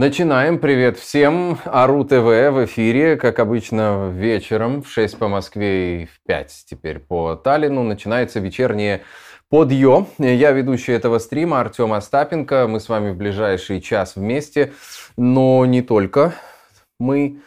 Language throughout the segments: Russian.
Начинаем. Привет всем. Ару ТВ в эфире, как обычно, вечером в 6 по Москве и в 5 теперь по Таллину. Начинается вечернее подъё. Я ведущий этого стрима Артем Остапенко. Мы с вами в ближайший час вместе, но не только мы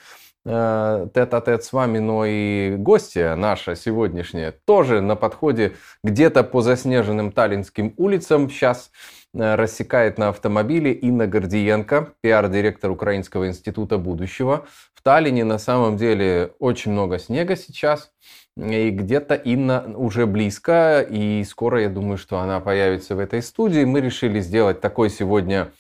э, тет-а-тет с вами, но и гостья наша сегодняшняя тоже на подходе где-то по заснеженным таллинским улицам. Сейчас рассекает на автомобиле Инна Гордиенко, пиар-директор Украинского института будущего. В Таллине на самом деле очень много снега сейчас. И где-то Инна уже близко, и скоро я думаю, что она появится в этой студии. Мы решили сделать такой сегодня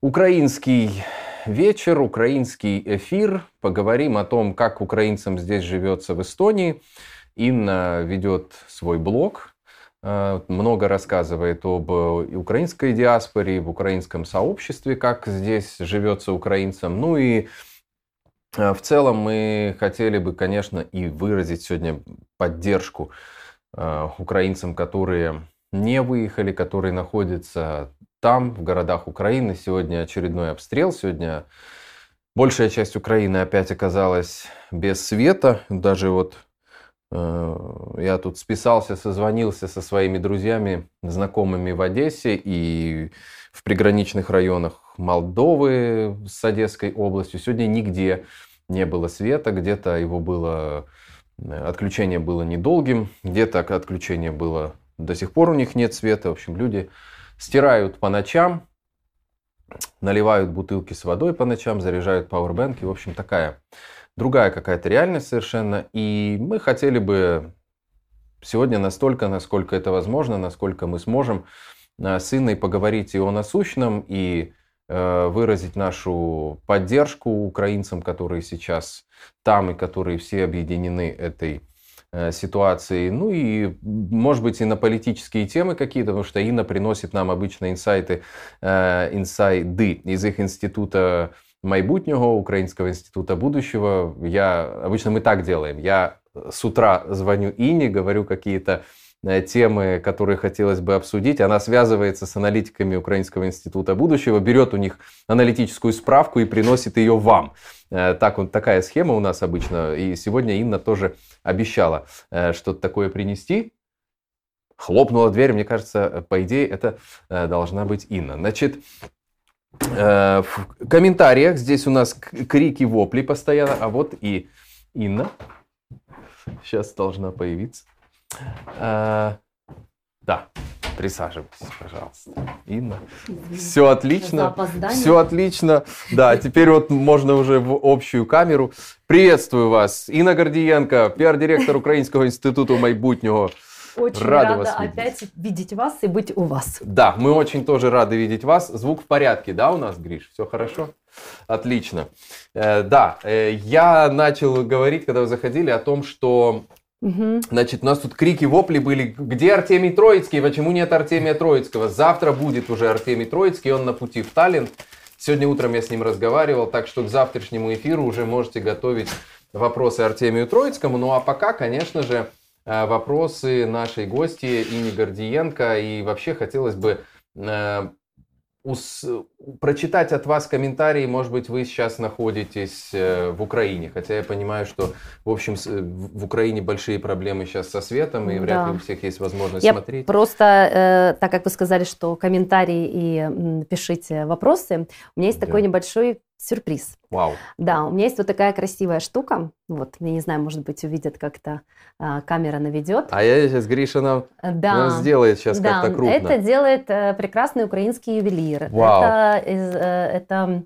украинский вечер, украинский эфир. Поговорим о том, как украинцам здесь живется в Эстонии. Инна ведет свой блог, Э, много рассказывает об э, украинской диаспоре, в украинском сообществе, как здесь живется украинцам. Ну и э, в целом мы хотели бы, конечно, и выразить сегодня поддержку украинцам, которые не выехали, которые находятся там, в городах Украины. Сегодня очередной обстрел. Сегодня большая часть Украины опять оказалась без света. Даже вот Э, я тут списался, созвонился со своими друзьями, знакомыми в Одессе и в приграничных районах Молдовы с Одесской областью. Сегодня нигде не было света, где-то его было, э, отключение было недолгим, где-то отключение было до сих пор у них нет света. В общем, люди стирают по ночам, наливают бутылки с водой по ночам, заряжают пауэрбэнки. В общем, такая другая какая-то реальность совершенно. И мы хотели бы сегодня настолько, насколько это возможно, насколько мы сможем э, с Инной поговорить и о насущном, и э, выразить нашу поддержку украинцам, которые сейчас там и которые все объединены этой э, ситуацией. Ну и, может быть, и на политические темы какие-то, потому что Инна приносит нам обычно инсайты, инсайды из их института майбутнього Украинского института будущего. Я, обычно мы так делаем. Я с утра звоню Ине, говорю какие-то э, темы, которые хотелось бы обсудить. Она связывается с аналитиками Украинского института будущего, берет у них аналитическую справку и приносит ее вам. Э, так вот, такая схема у нас обычно. И сегодня Инна тоже обещала э, что-то такое принести. Хлопнула дверь, мне кажется, по идее, это должна быть Инна. Значит, Э, в комментариях здесь у нас крики, вопли постоянно. А вот и Инна. Сейчас должна появиться. А, да, присаживайтесь, пожалуйста. Инна. Все отлично. Все отлично. Да, теперь вот можно уже в общую камеру. Приветствую вас. Инна Гордиенко, пиар-директор Украинского института майбутнего. Очень рада, рада вас опять видеть вас и быть у вас. Да, мы очень тоже рады видеть вас. Звук в порядке, да, у нас, Гриш? Все хорошо? Отлично. Э, да, э, я начал говорить, когда вы заходили, о том, что Угу. Значит, у нас тут крики, вопли были. Где Артемий Троицкий? Почему нет Артемия Троицкого? Завтра будет уже Артемий Троицкий, он на пути в Таллин. Сегодня утром я с ним разговаривал, так что к завтрашнему эфиру уже можете готовить вопросы Артемию Троицкому. Ну а пока, конечно же, вопросы нашей гости Ине Гордиенко. И вообще хотелось бы э, ус, прочитать от вас комментарии. Может быть, вы сейчас находитесь э, в Украине. Хотя я понимаю, что, в общем, в Украине большие проблемы сейчас со светом, и вряд да. ли у всех есть возможность я смотреть. Просто, так как вы сказали, что комментарии и пишите вопросы, у меня есть да. такой небольшой сюрприз. Вау. Да, у меня есть вот такая красивая штука. Вот, я не знаю, может быть, увидят как-то а, камера наведет. А я сейчас, Гриша нам, да. нам сделает сейчас да. как-то крупно. Это делает э, прекрасный украинский ювелир. Вау. Это, э, это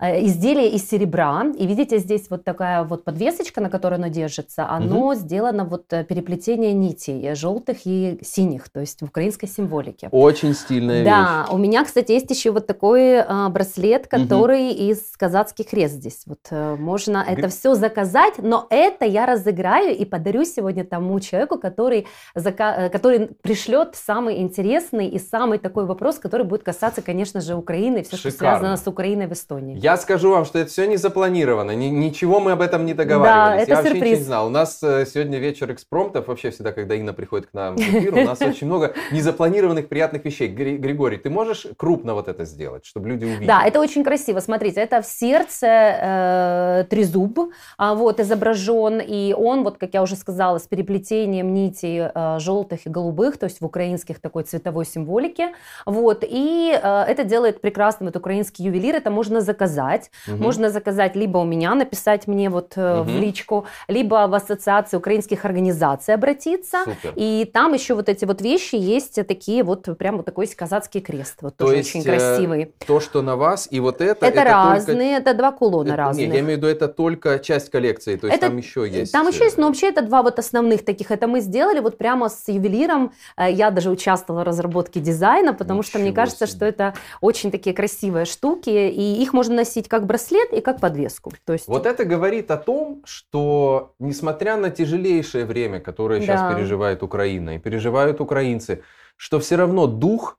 изделие из серебра. И видите, здесь вот такая вот подвесочка, на которой оно держится, оно угу. сделано вот э, переплетение нитей э, желтых и синих, то есть в украинской символике. Очень стильная да, вещь. Да, у меня, кстати, есть еще вот такой а, браслет, который угу. из казацких крест здесь. Вот можно Г... это все заказать, но это я разыграю и подарю сегодня тому человеку, который, зака... который пришлет самый интересный и самый такой вопрос, который будет касаться, конечно же, Украины и все, Шикарно. что связано с Украиной в Эстонии. Я скажу вам, что это все не запланировано, ни, ничего мы об этом не договаривались. Да, это Я сюрприз. вообще ничего не знал. У нас э, сегодня вечер экспромтов, вообще всегда, когда Инна приходит к нам в эфир, у нас очень много незапланированных приятных вещей. Григорий, ты можешь крупно вот это сделать, чтобы люди увидели? Да, это очень красиво. Смотрите, это в сердце э, трезуб а, вот, изображен, и он, вот, как я уже сказала, с переплетением нитей э, желтых и голубых, то есть в украинских такой цветовой символике. Вот, и э, это делает прекрасным вот украинский ювелир, это можно заказать. Угу. Можно заказать либо у меня, написать мне вот угу. в личку, либо в ассоциации украинских организаций обратиться. Супер. И там еще вот эти вот вещи есть такие вот, прям вот такой казацкий крест, вот то тоже есть, очень красивый. То, что на вас, и вот это... Это, это разные, только... это два кулона это, разных. Нет, я имею в виду, это только часть коллекции, то есть это, там еще есть... Там еще есть, но вообще это два вот основных таких. Это мы сделали вот прямо с ювелиром. Я даже участвовала в разработке дизайна, потому Ничего что мне кажется, себе. что это очень такие красивые штуки, и их можно носить как браслет и как подвеску. То есть... Вот это говорит о том, что несмотря на тяжелейшее время, которое сейчас да. переживает Украина и переживают украинцы, что все равно дух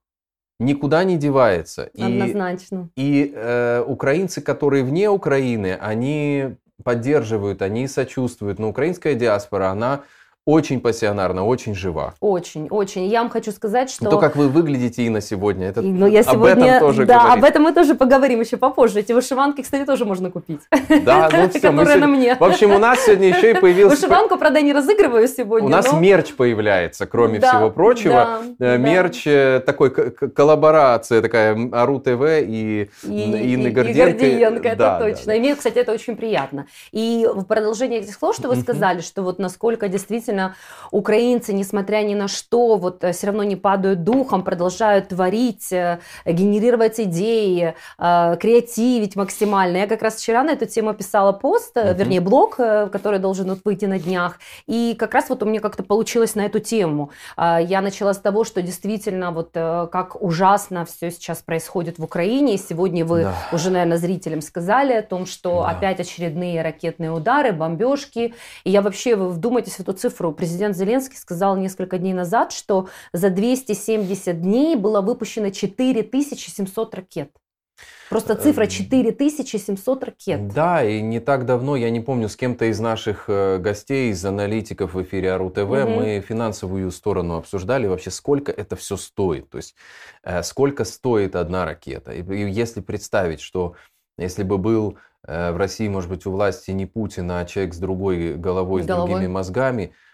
никуда не девается. Однозначно. И, и э, украинцы, которые вне Украины, они поддерживают, они сочувствуют. Но украинская диаспора, она очень пассионарна, очень жива. Очень, очень. Я вам хочу сказать, что... То, как вы выглядите, и на сегодня, это Но я сегодня... об этом тоже Да, говорить. об этом мы тоже поговорим еще попозже. Эти вышиванки, кстати, тоже можно купить. Да, ну все. Которые на мне. В общем, у нас сегодня еще и появился... Вышиванку, правда, не разыгрываю сегодня. У нас мерч появляется, кроме всего прочего. Э, мерч э, такой коллаборация такая Ару ТВ и Инны. Гордиенко, это точно. И мне, кстати, это очень приятно. И в продолжение этих слов, что вы сказали, что вот насколько действительно действительно украинцы, несмотря ни на что, вот э, все равно не падают духом, продолжают творить, э, генерировать идеи, э, креативить максимально. Я как раз вчера на эту тему писала пост, uh-huh. вернее блог, который должен вот выйти на днях, и как раз вот у меня как-то получилось на эту тему. Я начала с того, что действительно вот как ужасно все сейчас происходит в Украине, и сегодня вы да. уже, наверное, зрителям сказали о том, что да. опять очередные ракетные удары, бомбежки, и я вообще, вы вдумайтесь в эту цифру, цифру. Президент Зеленский сказал несколько дней назад, что за 270 дней было выпущено 4700 ракет. Просто цифра 4700 эм, ракет. Да, и не так давно, я не помню, с кем-то из наших э, гостей, из аналитиков в эфире Ару ТВ, угу. мы финансовую сторону обсуждали, вообще сколько это все стоит, то есть э, сколько стоит одна ракета. И если представить, что если бы был э, в России, может быть, у власти не Путин, а человек с другой головой, головой. с другими мозгами, Э,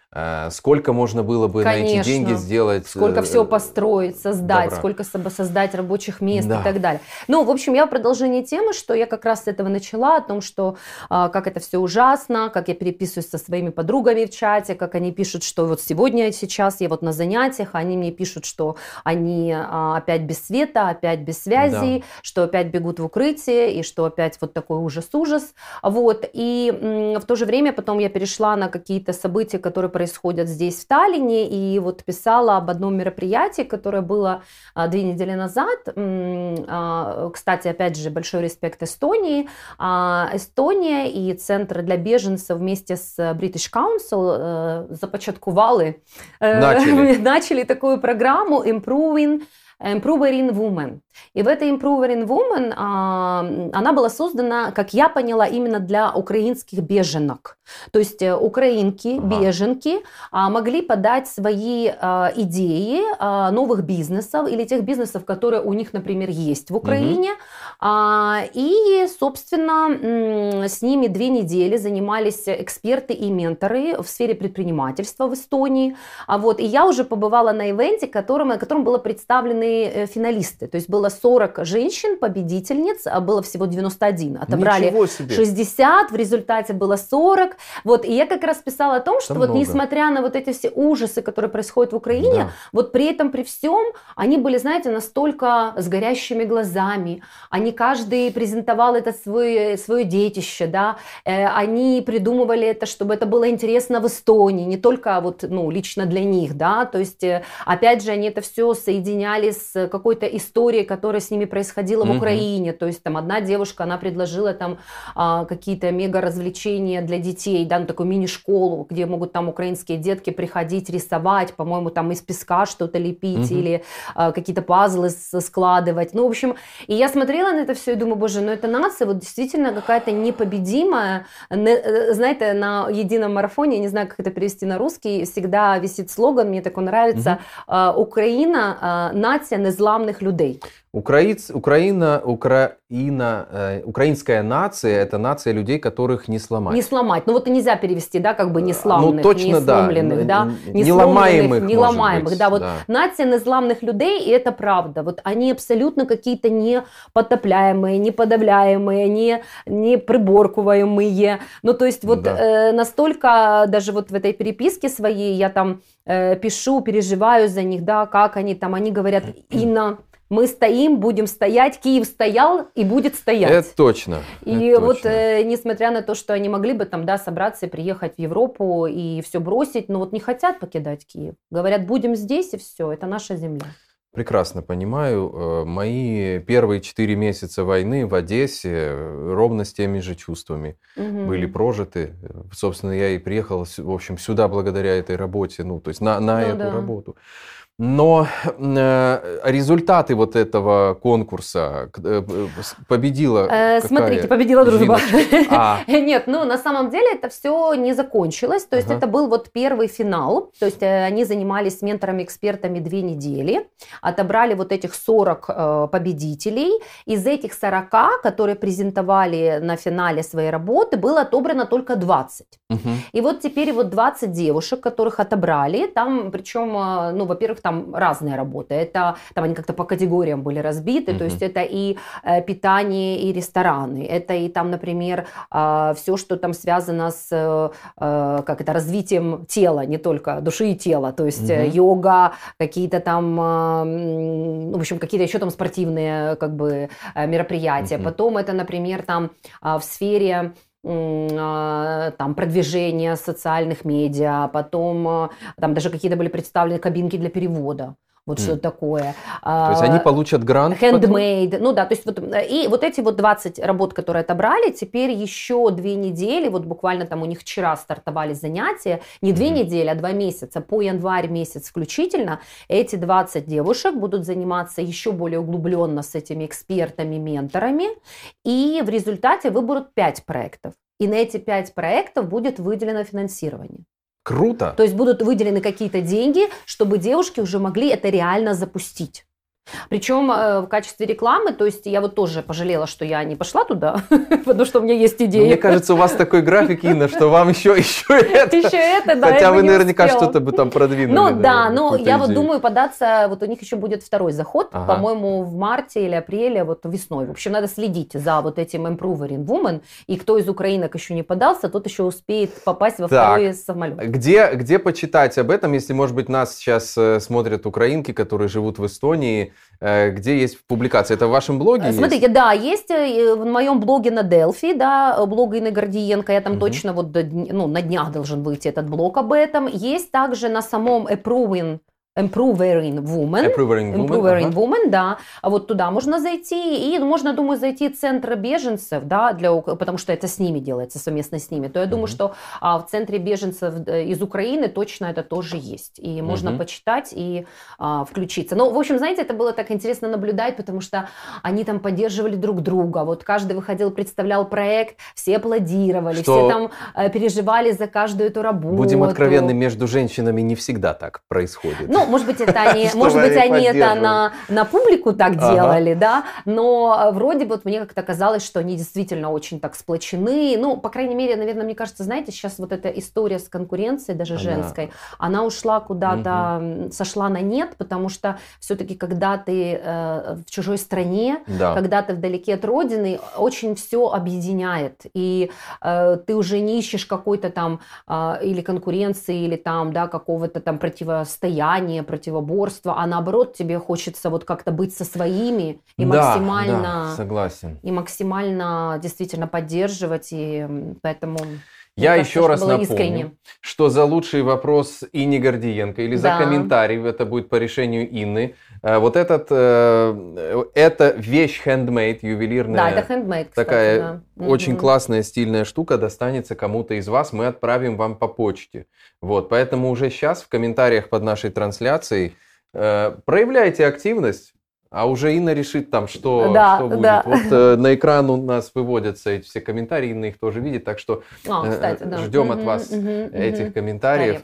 сколько можно было бы Конечно. на эти деньги сделать? Сколько всего э, построить, создать, добра. сколько создать рабочих мест да. и так далее. Ну, в общем, я в продолжении темы, что я как раз с этого начала, о том, что а, как это все ужасно, как я переписываюсь со своими подругами в чате, как они пишут, что вот сегодня, сейчас я вот на занятиях, они мне пишут, что они а, опять без света, опять без связи, да. что опять бегут в укрытие, и что опять вот такой ужас-ужас. Вот. И в то же время потом я перешла на какие-то события, которые происходят происходят здесь, в Таллине, и вот писала об одном мероприятии, которое было а, две недели назад. А, кстати, опять же, большой респект Эстонии. А, Эстония и Центр для беженцев вместе с British Council э, започаткували, э, начали, начали такую программу Improving Improving Women. И в этой Improving Woman а, она была создана, как я поняла, именно для украинских беженок. То есть э, украинки, ага. беженки а, могли подать свои а, идеи новых бизнесов или тех бизнесов, которые у них, например, есть в Украине. Угу. И, собственно, с ними две недели занимались эксперты и менторы в сфере предпринимательства в Эстонии. А вот, и я уже побывала на ивенте, которым, на котором было представлены э, финалисты. То есть было 40 женщин, победительниц, а было всего 91. Отобрали 60, в результате было 40. Вот, и я как раз писала о том, что Это вот много. несмотря на вот эти все ужасы, которые происходят в Украине, да. вот при этом, при всем, они были, знаете, настолько с горящими глазами, они каждый презентовал это свое, свое детище, да, э, они придумывали это, чтобы это было интересно в Эстонии, не только вот, ну, лично для них, да, то есть, э, опять же, они это все соединяли с какой-то историей, которая с ними происходила угу. в Украине. То есть там одна девушка, она предложила там а, какие-то мега развлечения для детей, да, ну, такую мини-школу, где могут там украинские детки приходить рисовать, по-моему, там из песка что-то лепить угу. или а, какие-то пазлы складывать. Ну, в общем, и я смотрела на это все и думаю, боже, ну эта нация вот действительно какая-то непобедимая. Э, знаете, на едином марафоне, я не знаю, как это перевести на русский, всегда висит слоган, мне такой нравится, угу. Украина – нация незламных людей. Украиц, Украина, Украина, э, украинская нация – это нация людей, которых не сломать. Не сломать. Ну вот и нельзя перевести, да, как бы не сломленных, ну, точно, не сломленных, да. да не, не ломаемых, не ломаемых, быть, да. Вот да. нация незламных людей, и это правда. Вот они абсолютно какие-то не потопляемые, не подавляемые, не, не приборкуваемые. Ну то есть вот да. э, настолько даже вот в этой переписке своей я там э, пишу, переживаю за них, да, как они там, они говорят, Инна, мы стоим, будем стоять, Киев стоял и будет стоять. Это точно. И это вот э, несмотря на то, что они могли бы там, да, собраться и приехать в Европу и все бросить, но вот не хотят покидать Киев. Говорят, будем здесь и все, это наша земля. Прекрасно понимаю. Э, мои первые четыре месяца войны в Одессе э, ровно с теми же чувствами угу. были прожиты. Собственно, я и приехал, в общем, сюда благодаря этой работе, ну, то есть на, на ну, эту да. работу. Но э, результаты вот этого конкурса э, победила. Э, смотрите, победила дружба. А. Нет, ну на самом деле это все не закончилось. То есть ага. это был вот первый финал. То есть э, они занимались с менторами-экспертами две недели, отобрали вот этих 40 э, победителей. Из этих 40, которые презентовали на финале своей работы, было отобрано только 20. Угу. И вот теперь вот 20 девушек, которых отобрали. Там, причем, э, ну, во-первых, там разные работы. Это там они как-то по категориям были разбиты, mm-hmm. то есть это и э, питание, и рестораны, это и там, например, э, все, что там связано с э, э, как это развитием тела, не только души и тела, то есть mm-hmm. йога, какие-то там, в общем, какие-то еще там спортивные как бы мероприятия. Mm-hmm. Потом это, например, там э, в сфере а, там продвижение социальных медиа, потом а, там даже какие-то были представлены кабинки для перевода. Вот mm. что такое. То есть они получат грант? Handmade. Потом? Ну да, то есть вот, и вот эти вот 20 работ, которые отобрали, теперь еще две недели, вот буквально там у них вчера стартовали занятия, не две mm. недели, а два месяца, по январь месяц включительно, эти 20 девушек будут заниматься еще более углубленно с этими экспертами, менторами, и в результате выберут 5 проектов. И на эти 5 проектов будет выделено финансирование. Круто. То есть будут выделены какие-то деньги, чтобы девушки уже могли это реально запустить. Причем э, в качестве рекламы, то есть я вот тоже пожалела, что я не пошла туда, потому что у меня есть идея. Мне кажется, у вас такой график, Инна, что вам еще, еще это. Еще это, да. Хотя вы наверняка что-то бы там продвинули. Ну да, но я вот думаю податься, вот у них еще будет второй заход, по-моему, в марте или апреле, вот весной. В общем, надо следить за вот этим Improving Woman, и кто из украинок еще не подался, тот еще успеет попасть во второй самолет. Где, где почитать об этом, если, может быть, нас сейчас э, смотрят украинки, которые живут в Эстонии, где есть публикация? Это в вашем блоге Смотрите, есть? да, есть э, в моем блоге на Delphi, да, блог Инны Гордиенко, я там угу. точно вот ну, на днях должен выйти этот блог об этом. Есть также на самом Approving Improving Woman. Improving Woman, Improving ага. Woman, да. А вот туда можно зайти. И можно, думаю, зайти в центр беженцев, да, для, потому что это с ними делается, совместно с ними. То я думаю, uh что а, в центре беженцев э, из Украины точно это тоже есть. И можно uh почитать и а, включиться. Ну, в общем, знаете, это было так интересно наблюдать, потому что они там поддерживали друг друга. Вот каждый выходил, представлял проект, все аплодировали, что... все там а, переживали за каждую эту работу. Будем откровенны, между женщинами не всегда так происходит. Ну, может быть, это они, может быть, они это на, на публику так делали, да, но э, вроде бы вот мне как-то казалось, что они действительно очень так сплочены. Ну, по крайней мере, наверное, мне кажется, знаете, сейчас вот эта история с конкуренцией, даже женской, она ушла куда-то, сошла на нет, потому что все-таки, когда ты э, в чужой стране, да. когда ты вдалеке от родины, очень все объединяет. И э, ты уже не ищешь какой-то там э, или конкуренции, или там, да, какого-то там противостояния, противоборства, а наоборот тебе хочется вот как-то быть со своими и да, максимально... Да, согласен. И максимально действительно поддерживать, и поэтому... Я кажется, еще раз напомню, искренне. что за лучший вопрос Инни Гордиенко или за да. комментарий, это будет по решению Инны, э, вот этот, э, это вещь handmade, ювелирная. Да, это handmade, кстати, Такая да. очень угу. классная, стильная штука достанется кому-то из вас, мы отправим вам по почте. Вот, поэтому уже сейчас в комментариях под нашей трансляцией э, проявляйте активность, а уже Инна решит там, что, да, что будет. Да. Вот э, на экран у нас выводятся эти все комментарии, Инна их тоже видит, так что а, кстати, да. ждем угу, от вас угу, этих угу. комментариев.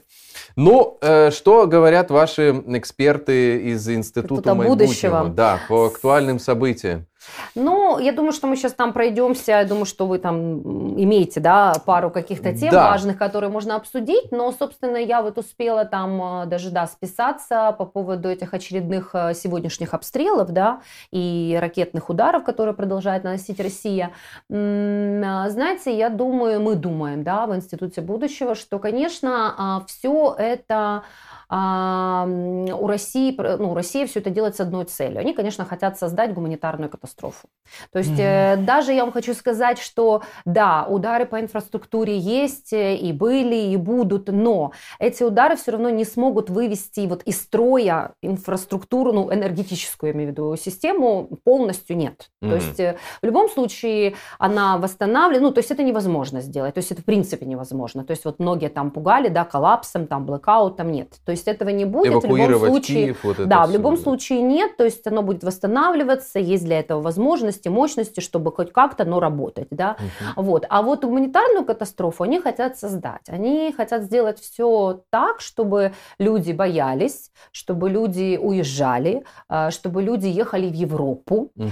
Ну, э, что говорят ваши эксперты из Института будущего. будущего? Да, по актуальным событиям. Ну, я думаю, что мы сейчас там пройдемся. Я думаю, что вы там имеете, да, пару каких-то тем да. важных, которые можно обсудить. Но, собственно, я вот успела там э, даже, да, списаться по поводу этих очередных э, сегодняшних обстрелов, да, и ракетных ударов, которые продолжает наносить Россия. А, знаете, я думаю, мы думаем, да, в Институте будущего, что, конечно, а, все это а, у России, ну, Россия все это делает с одной целью. Они, конечно, хотят создать гуманитарную катастрофу. То есть mm-hmm. даже я вам хочу сказать, что да, удары по инфраструктуре есть э, и были, и будут, но эти удары все равно не смогут вывести вот из строя инфраструктуру, ну, энергетическую, я имею в виду, систему полностью нет. Mm-hmm. То есть э, в любом случае она восстанавливает, ну, то есть это невозможно сделать, то есть это в принципе невозможно. То есть вот многие там пугали, да, коллапсом, там, блэкаутом, нет. То есть есть этого не будет. в любом случае, Киев, вот да, в любом случае нет. То есть оно будет восстанавливаться, есть для этого возможности, мощности, чтобы хоть как-то, но работать, да. Угу. Вот. А вот гуманитарную катастрофу они хотят создать. Они хотят сделать все так, чтобы люди боялись, чтобы люди уезжали, а, чтобы люди ехали в Европу. Угу.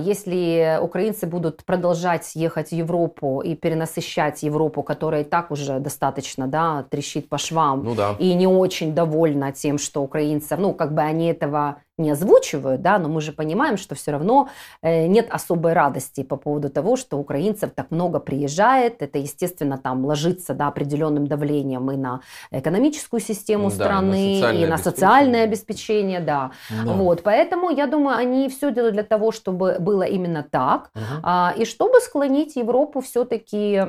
Если украинцы будут продолжать ехать в Европу и перенасыщать Европу, которая и так уже достаточно, да, трещит по швам, ну, да. и не очень довольна тем, что украинцев, ну, как бы они этого не озвучивают, да, но мы же понимаем, что все равно э, нет особой радости по поводу того, что украинцев так много приезжает. Это, естественно, там ложится да, определенным давлением и на экономическую систему да, страны, на и на социальное обеспечение, да. да. Вот, поэтому я думаю, они все делают для того, чтобы было именно так, угу. а, и чтобы склонить Европу все-таки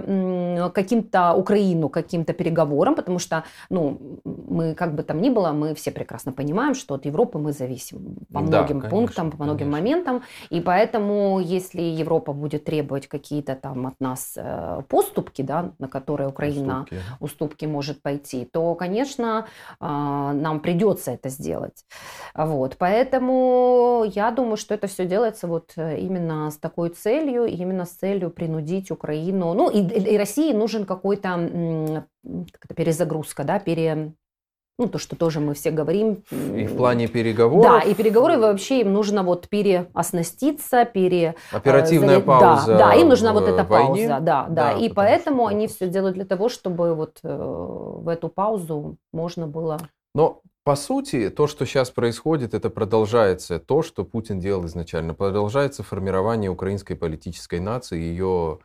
каким-то Украину, каким-то переговорам, потому что, ну, мы как бы там ни было, мы все прекрасно понимаем, что от Европы мы зависим по многим да, пунктам, по многим конечно. моментам. И поэтому, если Европа будет требовать какие-то там от нас э, поступки, да, на которые Украина уступки, уступки может пойти, то, конечно, э, нам придется это сделать. Вот. Поэтому я думаю, что это все делается вот э, именно с такой целью, именно с целью принудить Украину. Ну, и, и России нужен какой-то перезагрузка, да, пере, ну, то, что тоже мы все говорим. И в плане переговоров. Да, и переговоры вообще им нужно вот переоснаститься, пере... Э, Оперативная залить. пауза Да, да, им нужна вот эта войне. пауза, да, да. да и поэтому они все делают для того, чтобы вот э, в эту паузу можно было... Но по сути, то, что сейчас происходит, это продолжается то, что Путин делал изначально. Продолжается формирование украинской политической нации, ее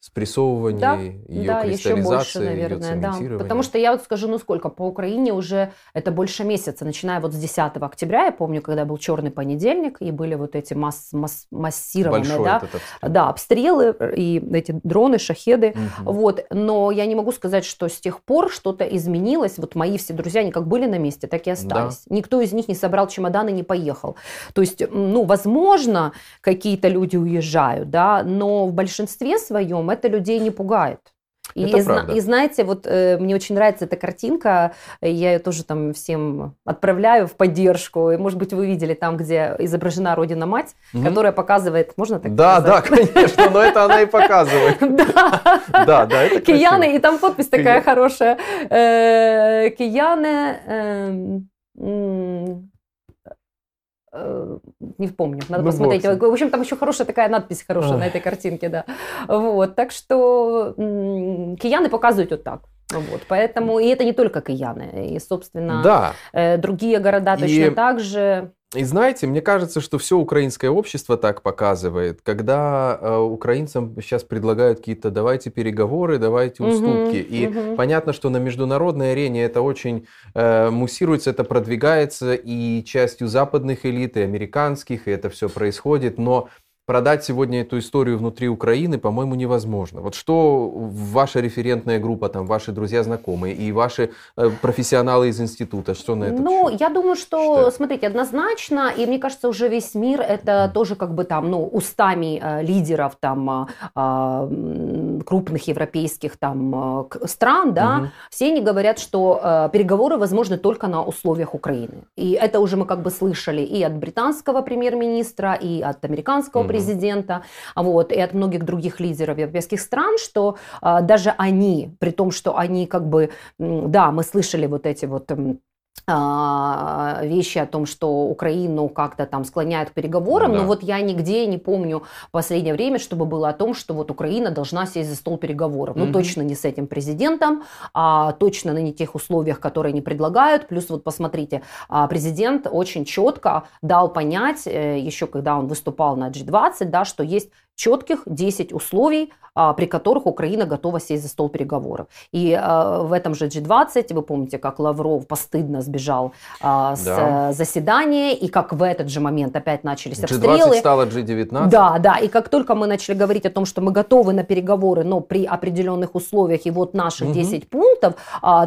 спрессовывании, да, ее да, кристаллизации, еще больше, наверное, да. Потому что я вот скажу, ну сколько, по Украине уже это больше месяца, начиная вот с 10 октября, я помню, когда был черный понедельник, и были вот эти масс, масс, массированные, Большой да, обстрел. да, обстрелы и эти дроны, шахеды, угу. вот. Но я не могу сказать, что с тех пор что-то изменилось. Вот мои все друзья, они как были на месте, так и остались. Да. Никто из них не собрал чемодан и не поехал. То есть, ну, возможно, какие-то люди уезжают, да, но в большинстве своем это людей не пугает. И, и, и знаете, вот э, мне очень нравится эта картинка, я ее тоже там всем отправляю в поддержку. И, может быть, вы видели там, где изображена Родина Мать, угу. которая показывает, можно так Да, сказать? да, конечно, но это она и показывает. Да, да, да, это Кияны, и там подпись такая хорошая. Э, Кияны эм, не помню, надо ну, посмотреть. В общем, там еще хорошая такая надпись хорошая Ой. на этой картинке, да. Вот, так что кияны показывают вот так. Вот, поэтому, и это не только кияны, и, собственно, да. э, другие города и... точно так же. И знаете, мне кажется, что все украинское общество так показывает, когда э, украинцам сейчас предлагают какие-то давайте переговоры, давайте уступки. Угу, и угу. понятно, что на международной арене это очень э, муссируется, это продвигается и частью западных элит, и американских, и это все происходит. Но продать сегодня эту историю внутри Украины, по-моему, невозможно. Вот что ваша референтная группа, там, ваши друзья, знакомые и ваши э, профессионалы из института, что на это? Ну, я думаю, что, что, смотрите, однозначно, и мне кажется, уже весь мир это тоже как бы там, ну, устами э, лидеров там э, крупных европейских там э, стран, да, угу. все они говорят, что э, переговоры возможны только на условиях Украины. И это уже мы как бы слышали и от британского премьер-министра, и от американского угу. Президента, вот, и от многих других лидеров европейских стран, что э, даже они, при том, что они как бы, да, мы слышали вот эти вот а, вещи о том, что Украину как-то там склоняют к переговорам, да. но вот я нигде не помню в последнее время, чтобы было о том, что вот Украина должна сесть за стол переговоров. Ну, угу. точно не с этим президентом, а точно на не тех условиях, которые они предлагают. Плюс вот посмотрите, а, президент очень четко дал понять, э, еще когда он выступал на G20, да, что есть четких 10 условий, а, при которых Украина готова сесть за стол переговоров. И а, в этом же G20, вы помните, как Лавров постыдно сбежал а, с да. заседания, и как в этот же момент опять начались обстрелы. G20 стало G19. Да, да, и как только мы начали говорить о том, что мы готовы на переговоры, но при определенных условиях, и вот наших угу. 10 пунктов,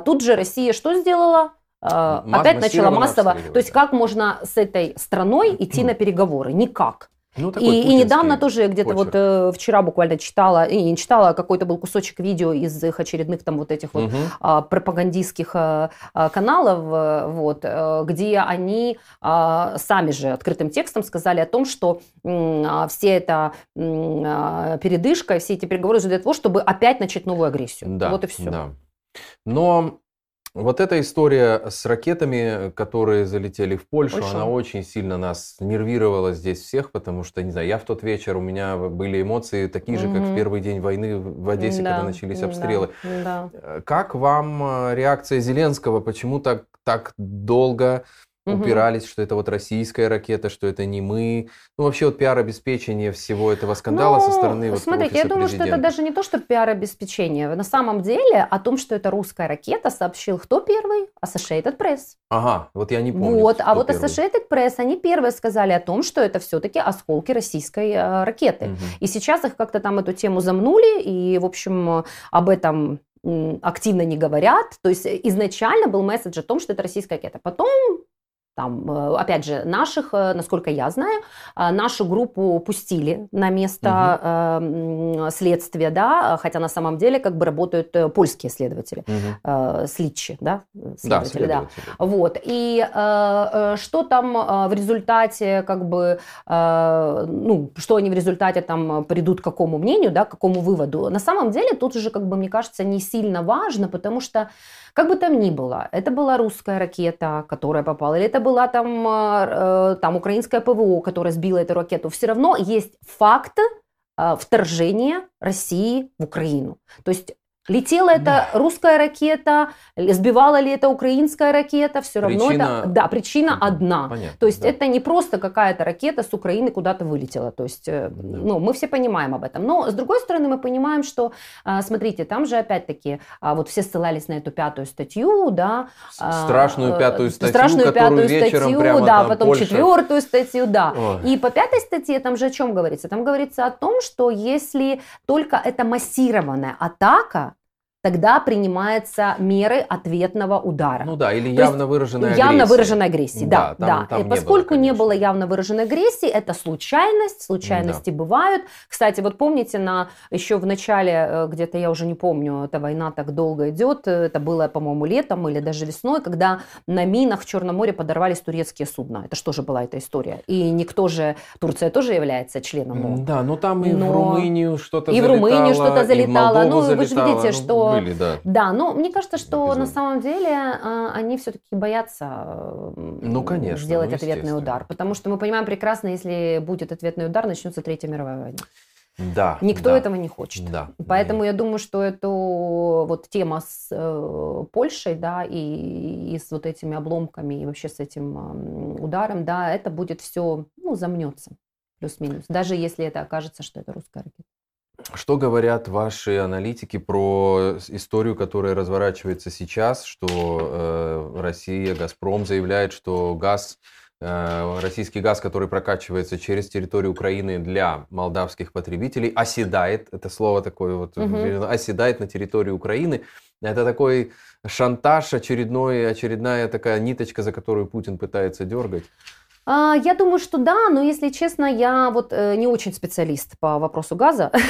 тут же Россия что сделала? опять начала массово. То есть как можно с этой страной идти на переговоры? Никак. Ну, и, и недавно тоже где-то вот э, вчера буквально читала, и не читала, а какой-то был кусочек видео из их очередных там вот этих вот угу. а, пропагандистских а, каналов, э, вот, а, где они а, сами же открытым текстом сказали о том, что а, все это а, передышка, все эти переговоры для того, чтобы опять начать новую агрессию. Да, вот и все. Да. Но вот эта история с ракетами, которые залетели в Польшу, Польша. она очень сильно нас нервировала здесь всех, потому что, не знаю, я в тот вечер, у меня были эмоции такие же, угу. как в первый день войны в Одессе, да, когда начались обстрелы. Да, да. Как вам э, реакция Зеленского? Почему так, так долго упирались, что это вот российская ракета, что это не мы. Ну, вообще вот пиар-обеспечение всего этого скандала ну, со стороны вот Смотрите, я думаю, президента. что это даже не то, что пиар-обеспечение. На самом деле о том, что это русская ракета, сообщил кто первый? Associated Press. Ага, вот я не помню. Вот, а вот первый. Associated Press, они первые сказали о том, что это все-таки осколки российской э, ракеты. Угу. И сейчас их как-то там эту тему замнули, и, в общем, об этом активно не говорят. То есть изначально был месседж о том, что это российская ракета. Потом там, э, опять же, наших, э, насколько я знаю, э, нашу группу пустили на место угу. следствия, да, хотя на самом деле как бы работают польские следователи, угу. сличи, да, следователи, да, следователи. да. Вот, и что там в результате, как бы, ну, что они в результате там придут к какому мнению, да, к какому выводу, на самом деле тут уже, как бы, мне кажется, не сильно важно, потому что как бы там ни было, это была русская ракета, которая попала, или это была там, э, там украинская ПВО, которая сбила эту ракету, все равно есть факт э, вторжения России в Украину. То есть Летела это русская ракета, сбивала ли это украинская ракета, все равно причина... это... Да, причина одна. Понятно, то есть да. это не просто какая-то ракета с Украины куда-то вылетела. То есть, э, да. ну, мы все понимаем об этом. Но, с другой стороны, мы понимаем, что, а, смотрите, там же опять-таки, а, вот все ссылались на эту пятую статью, да. А, страшную пятую статью, Страшную пятую статью, прямо да, потом Польша... четвертую статью, да. Ой. И по пятой статье там же о чем говорится? Там говорится о том, что если только это массированная атака, тогда принимаются меры ответного удара. Ну да, или явно выраженная агрессия. Явно выраженная агрессия, да. да, там, да. Там и поскольку не было, не было явно выраженной агрессии, это случайность, случайности да. бывают. Кстати, вот помните, на еще в начале, э, где-то я уже не помню, эта война так долго идет, это было, по-моему, летом или даже весной, когда на минах в Черном море подорвались турецкие судна. Это что же была эта история? И никто же, Турция тоже является членом Да, но там и но... в Румынию что-то залетало. И в Румынию что-то залетало. ну, залетало. вы же видите, ну, что были, да. Да, но мне кажется, что Эпизод. на самом деле а, они все-таки боятся ну, конечно, сделать ну, ответный удар. Потому что мы понимаем прекрасно, если будет ответный удар, начнется Третья мировая война. Да. Никто да. этого не хочет. Да. Поэтому да. я думаю, что эту вот тема с э, Польшей, да, и, и с вот этими обломками, и вообще с этим э, ударом, да, это будет все, ну, замнется плюс-минус. Даже если это окажется, что это русская ракета. Что говорят ваши аналитики про историю, которая разворачивается сейчас, что э, Россия, Газпром заявляет, что газ э, российский газ, который прокачивается через территорию Украины для молдавских потребителей, оседает, это слово такое вот, угу. оседает на территории Украины. Это такой шантаж очередной, очередная такая ниточка, за которую Путин пытается дергать. А, я думаю, что да, но если честно, я вот э, не очень специалист по вопросу газа.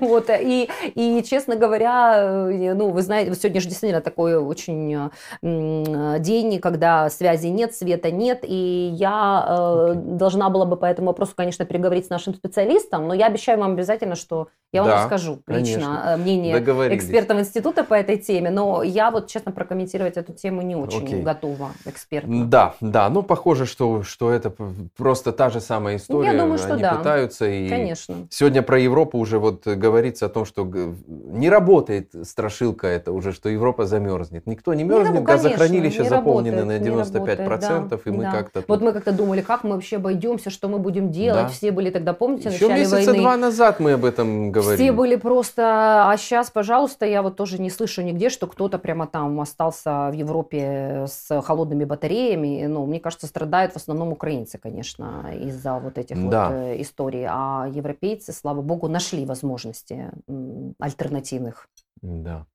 Вот, и, и, честно говоря, э, ну, вы знаете, сегодня же действительно такой очень день, когда связи нет, света нет, и я. Э, должна была бы по этому вопросу, конечно, переговорить с нашим специалистом, но я обещаю вам обязательно, что я вам расскажу лично мнение экспертов института по этой теме, но я вот, честно, прокомментировать эту тему не очень готова экспертно. Да, да, ну, похоже, что что, это просто та же самая история. Я думаю, что Они да. пытаются. И Конечно. Сегодня про Европу уже вот говорится о том, что не работает страшилка это уже, что Европа замерзнет. Никто не мерзнет, не, ну, газохранилища заполнены работает, на 95%, работает, да, и мы да. как-то... Вот мы как-то думали, как мы вообще обойдемся, что мы будем делать. Да. Все были тогда, помните, Еще начале месяца войны. два назад мы об этом говорили. Все были просто... А сейчас, пожалуйста, я вот тоже не слышу нигде, что кто-то прямо там остался в Европе с холодными батареями. Ну, мне кажется, страдают в основном украинцы, конечно, из-за вот этих да. вот э, историй. А европейцы, слава богу, нашли возможности альтернативных. Да.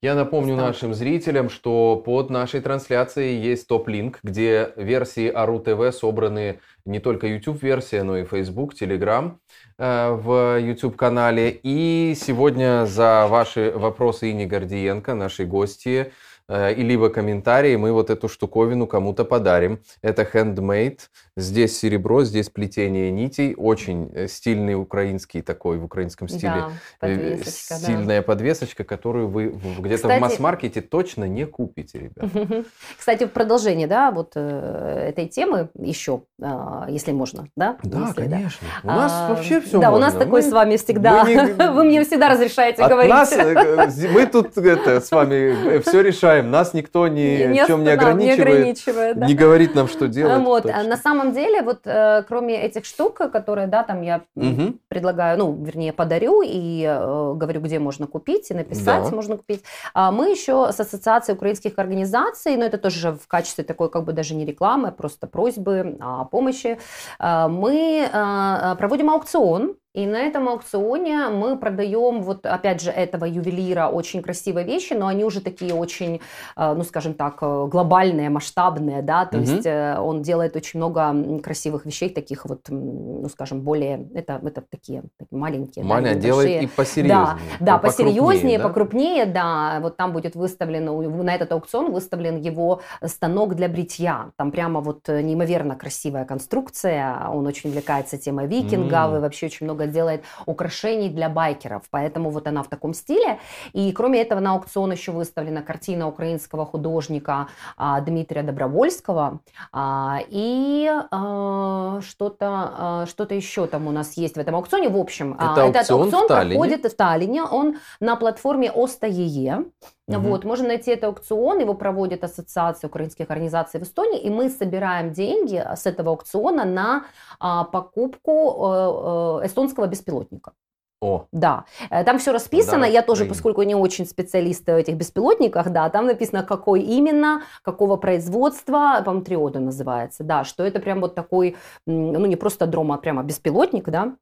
Я напомню Стал. нашим зрителям, что под нашей трансляцией есть топ-линк, где версии АРУ ТВ собраны не только YouTube-версия, но и Facebook, Telegram э, в YouTube-канале. И сегодня за ваши вопросы Ини Гордиенко, нашей гости, и либо комментарии, мы вот эту штуковину кому-то подарим. Это handmade, здесь серебро, здесь плетение нитей, очень э, стильный украинский такой, в украинском стиле. Да, э, подвесочка, Стильная да. подвесочка, которую вы где-то в масс-маркете точно не купите, ребят. Кстати, в продолжение, да, вот этой темы еще, а, если можно, да? Да, если, конечно. Да. У нас а, вообще все Да, можно. у нас такой мы, с вами всегда, не, вы мне всегда разрешаете говорить. Нас, мы тут это, с вами все решаем. Нас никто ни не в чем не ограничивает, не, ограничивает, да. не говорит нам, что делать. Вот. А на самом деле, вот э, кроме этих штук, которые, да, там я угу. предлагаю, ну, вернее, подарю и э, говорю, где можно купить, и написать да. можно купить, а мы еще с Ассоциацией украинских организаций, но это тоже в качестве такой, как бы даже не рекламы, а просто просьбы о помощи, э, мы э, проводим аукцион и на этом аукционе мы продаем, вот опять же, этого ювелира очень красивые вещи, но они уже такие очень, э, ну скажем так, э, глобальные, масштабные, да, то угу. есть э, он делает очень много красивых вещей, таких вот, ну скажем, более, это, это такие, такие маленькие. Маня да, делает и посерьезнее. Да, да посерьезнее, да? покрупнее, да, вот там будет выставлен, на этот аукцион выставлен его станок для бритья, там прямо вот неимоверно красивая конструкция, он очень увлекается темой викингов mm. и вообще очень много много делает украшений для байкеров, поэтому вот она в таком стиле. И кроме этого на аукцион еще выставлена картина украинского художника а, Дмитрия Добровольского а, и а, что-то а, что-то еще там у нас есть в этом аукционе. В общем, а, Это этот аукцион, аукцион проходит в Таллине, он на платформе ОСТАЕЕ. Угу. Вот, можно найти этот аукцион, его проводит Ассоциация украинских организаций в Эстонии, и мы собираем деньги с этого аукциона на а, покупку э, э, эстонского беспилотника. О. Да, э, там все расписано. Да, я тоже, поскольку не очень специалист в этих беспилотниках, да, там написано, какой именно, какого производства, по-моему, Триода называется, да, что это прям вот такой, ну не просто дром, а прямо беспилотник, да,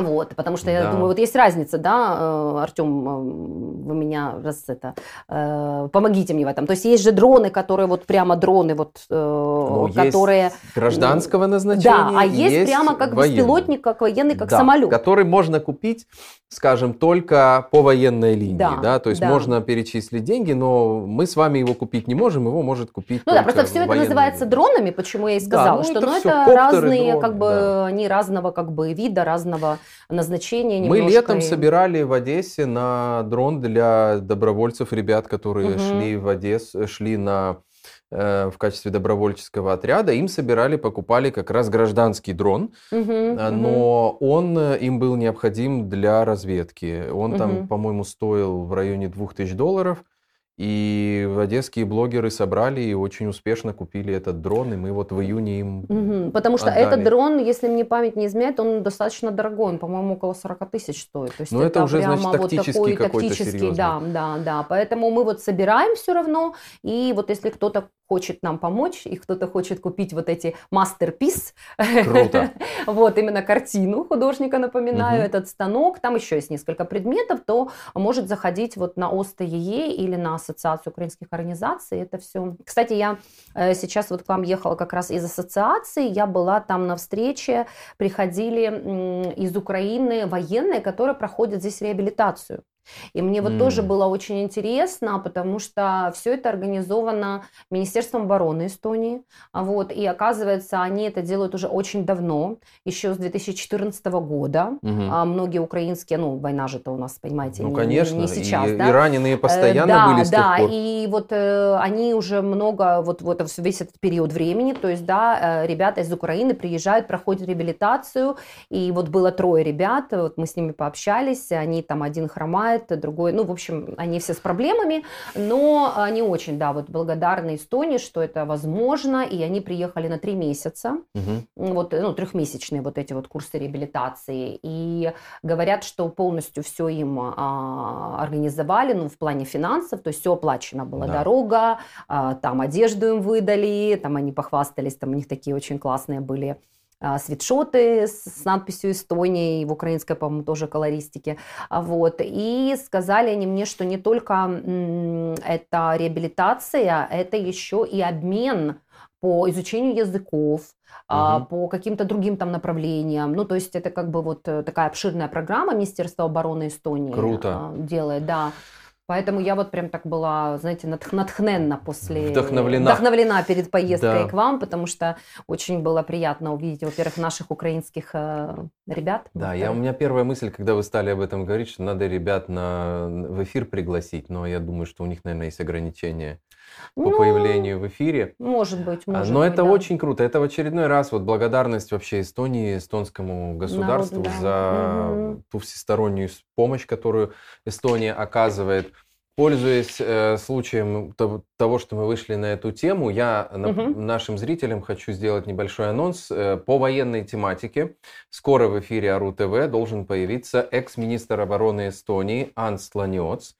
вот, потому что да. я думаю, вот есть разница, да, э, Артем, э, вы меня раз это, э, помогите мне в этом. То есть есть же дроны, которые вот прямо дроны, вот, ну, которые... Есть гражданского назначения. Да, а есть, есть прямо как военный. беспилотник, как военный, как да, самолет. Который можно купить, скажем, только по военной линии, да, да? то есть да. можно перечислить деньги, но мы с вами его купить не можем, его может купить Ну да, просто все это называется линии. дронами, почему я и сказала, да, ну, что это, ну, это коптеры, разные, дроны, как бы, да. они разного как бы вида, разного назначения немножко. Мы летом собирали в Одессе на дрон для добровольцев, ребят, которые угу. шли в Одессу, шли на э, в качестве добровольческого отряда, им собирали, покупали как раз гражданский дрон, угу, но угу. он э, им был необходим для разведки. Он угу. там, по-моему, стоил в районе 2000 долларов. И одесские блогеры собрали и очень успешно купили этот дрон, и мы вот в июне им угу, Потому что отдали. этот дрон, если мне память не изменяет, он достаточно дорогой, он, по-моему, около 40 тысяч стоит. То есть Но это, это уже, значит, тактический вот такой тактический, да, да, да. Поэтому мы вот собираем все равно, и вот если кто-то хочет нам помочь, и кто-то хочет купить вот эти мастерпис. Круто. вот, именно картину художника, напоминаю, угу. этот станок. Там еще есть несколько предметов, то может заходить вот на ОСТЕЕ или на Ассоциацию украинских организаций. Это все. Кстати, я э, сейчас вот к вам ехала как раз из ассоциации. Я была там на встрече, приходили из Украины военные, которые проходят здесь реабилитацию. И мне вот mm. тоже было очень интересно, потому что все это организовано Министерством обороны Эстонии. А вот, и оказывается, они это делают уже очень давно, еще с 2014 года. Mm-hmm. А многие украинские, ну, война же это у нас, понимаете, ну, конечно, не, сейчас. И, да? и раненые постоянно э, были с да, тех пор. и вот э, они уже много, вот, вот весь этот период времени, то есть, да, э, ребята из Украины приезжают, проходят реабилитацию, и вот было трое ребят, вот мы с ними пообщались, они там один хромает, другой, ну, в общем, они все с проблемами, но они очень, да, вот благодарны Эстонии, что это возможно, и они приехали на три месяца, угу. вот, ну, трехмесячные вот эти вот курсы реабилитации, и говорят, что полностью все им а, организовали, ну, в плане финансов, то есть все оплачено было, да. дорога, а, там одежду им выдали, там они похвастались, там у них такие очень классные были свитшоты с, надписью Эстония, и в украинской, по-моему, тоже колористике. А, вот. И сказали они мне, что не только это реабилитация, это еще и обмен по изучению языков, угу. по каким-то другим там направлениям. Ну, то есть это как бы вот э, такая обширная программа Министерства обороны Эстонии Круто. делает, да. Поэтому я вот прям так была, знаете, натхненна после... Вдохновлена. Вдохновлена перед поездкой да. к вам, потому что очень было приятно увидеть, во-первых, наших украинских э, ребят. Да, я, у меня первая мысль, когда вы стали об этом говорить, что надо ребят на, в эфир пригласить, но я думаю, что у них, наверное, есть ограничения по ну, появлению в эфире. Может быть, а, может Но быть, это да. очень круто. Это в очередной раз вот благодарность вообще Эстонии, эстонскому государству Народу, да. за угу. ту всестороннюю помощь, которую Эстония оказывает. Пользуясь э, случаем того, что мы вышли на эту тему, я угу. нашим зрителям хочу сделать небольшой анонс э, по военной тематике. Скоро в эфире АРУ ТВ должен появиться экс-министр обороны Эстонии Анс Ланиоц.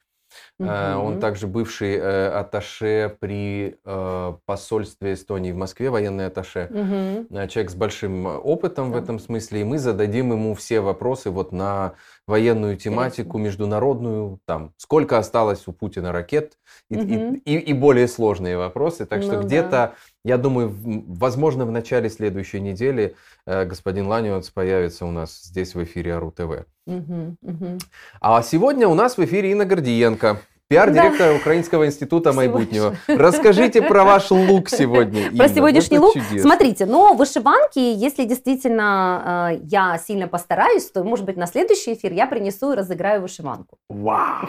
Угу. Он также бывший э, атташе при э, посольстве Эстонии в Москве, военный атташе. Угу. Человек с большим опытом да. в этом смысле. И мы зададим ему все вопросы вот на военную тематику, международную, там, сколько осталось у Путина ракет и, угу. и, и, и более сложные вопросы. Так что ну, где-то, да. я думаю, возможно, в начале следующей недели господин Ланиоц появится у нас здесь в эфире АРУ ТВ. Угу, угу. А сегодня у нас в эфире Инна Гордиенко. Пиар-директор да. Украинского института Майбутнего. Расскажите про ваш лук сегодня. Про сегодняшний лук. Чудесно. Смотрите, но вышиванки, если действительно э, я сильно постараюсь, то, может быть, на следующий эфир я принесу и разыграю вышиванку. Вау!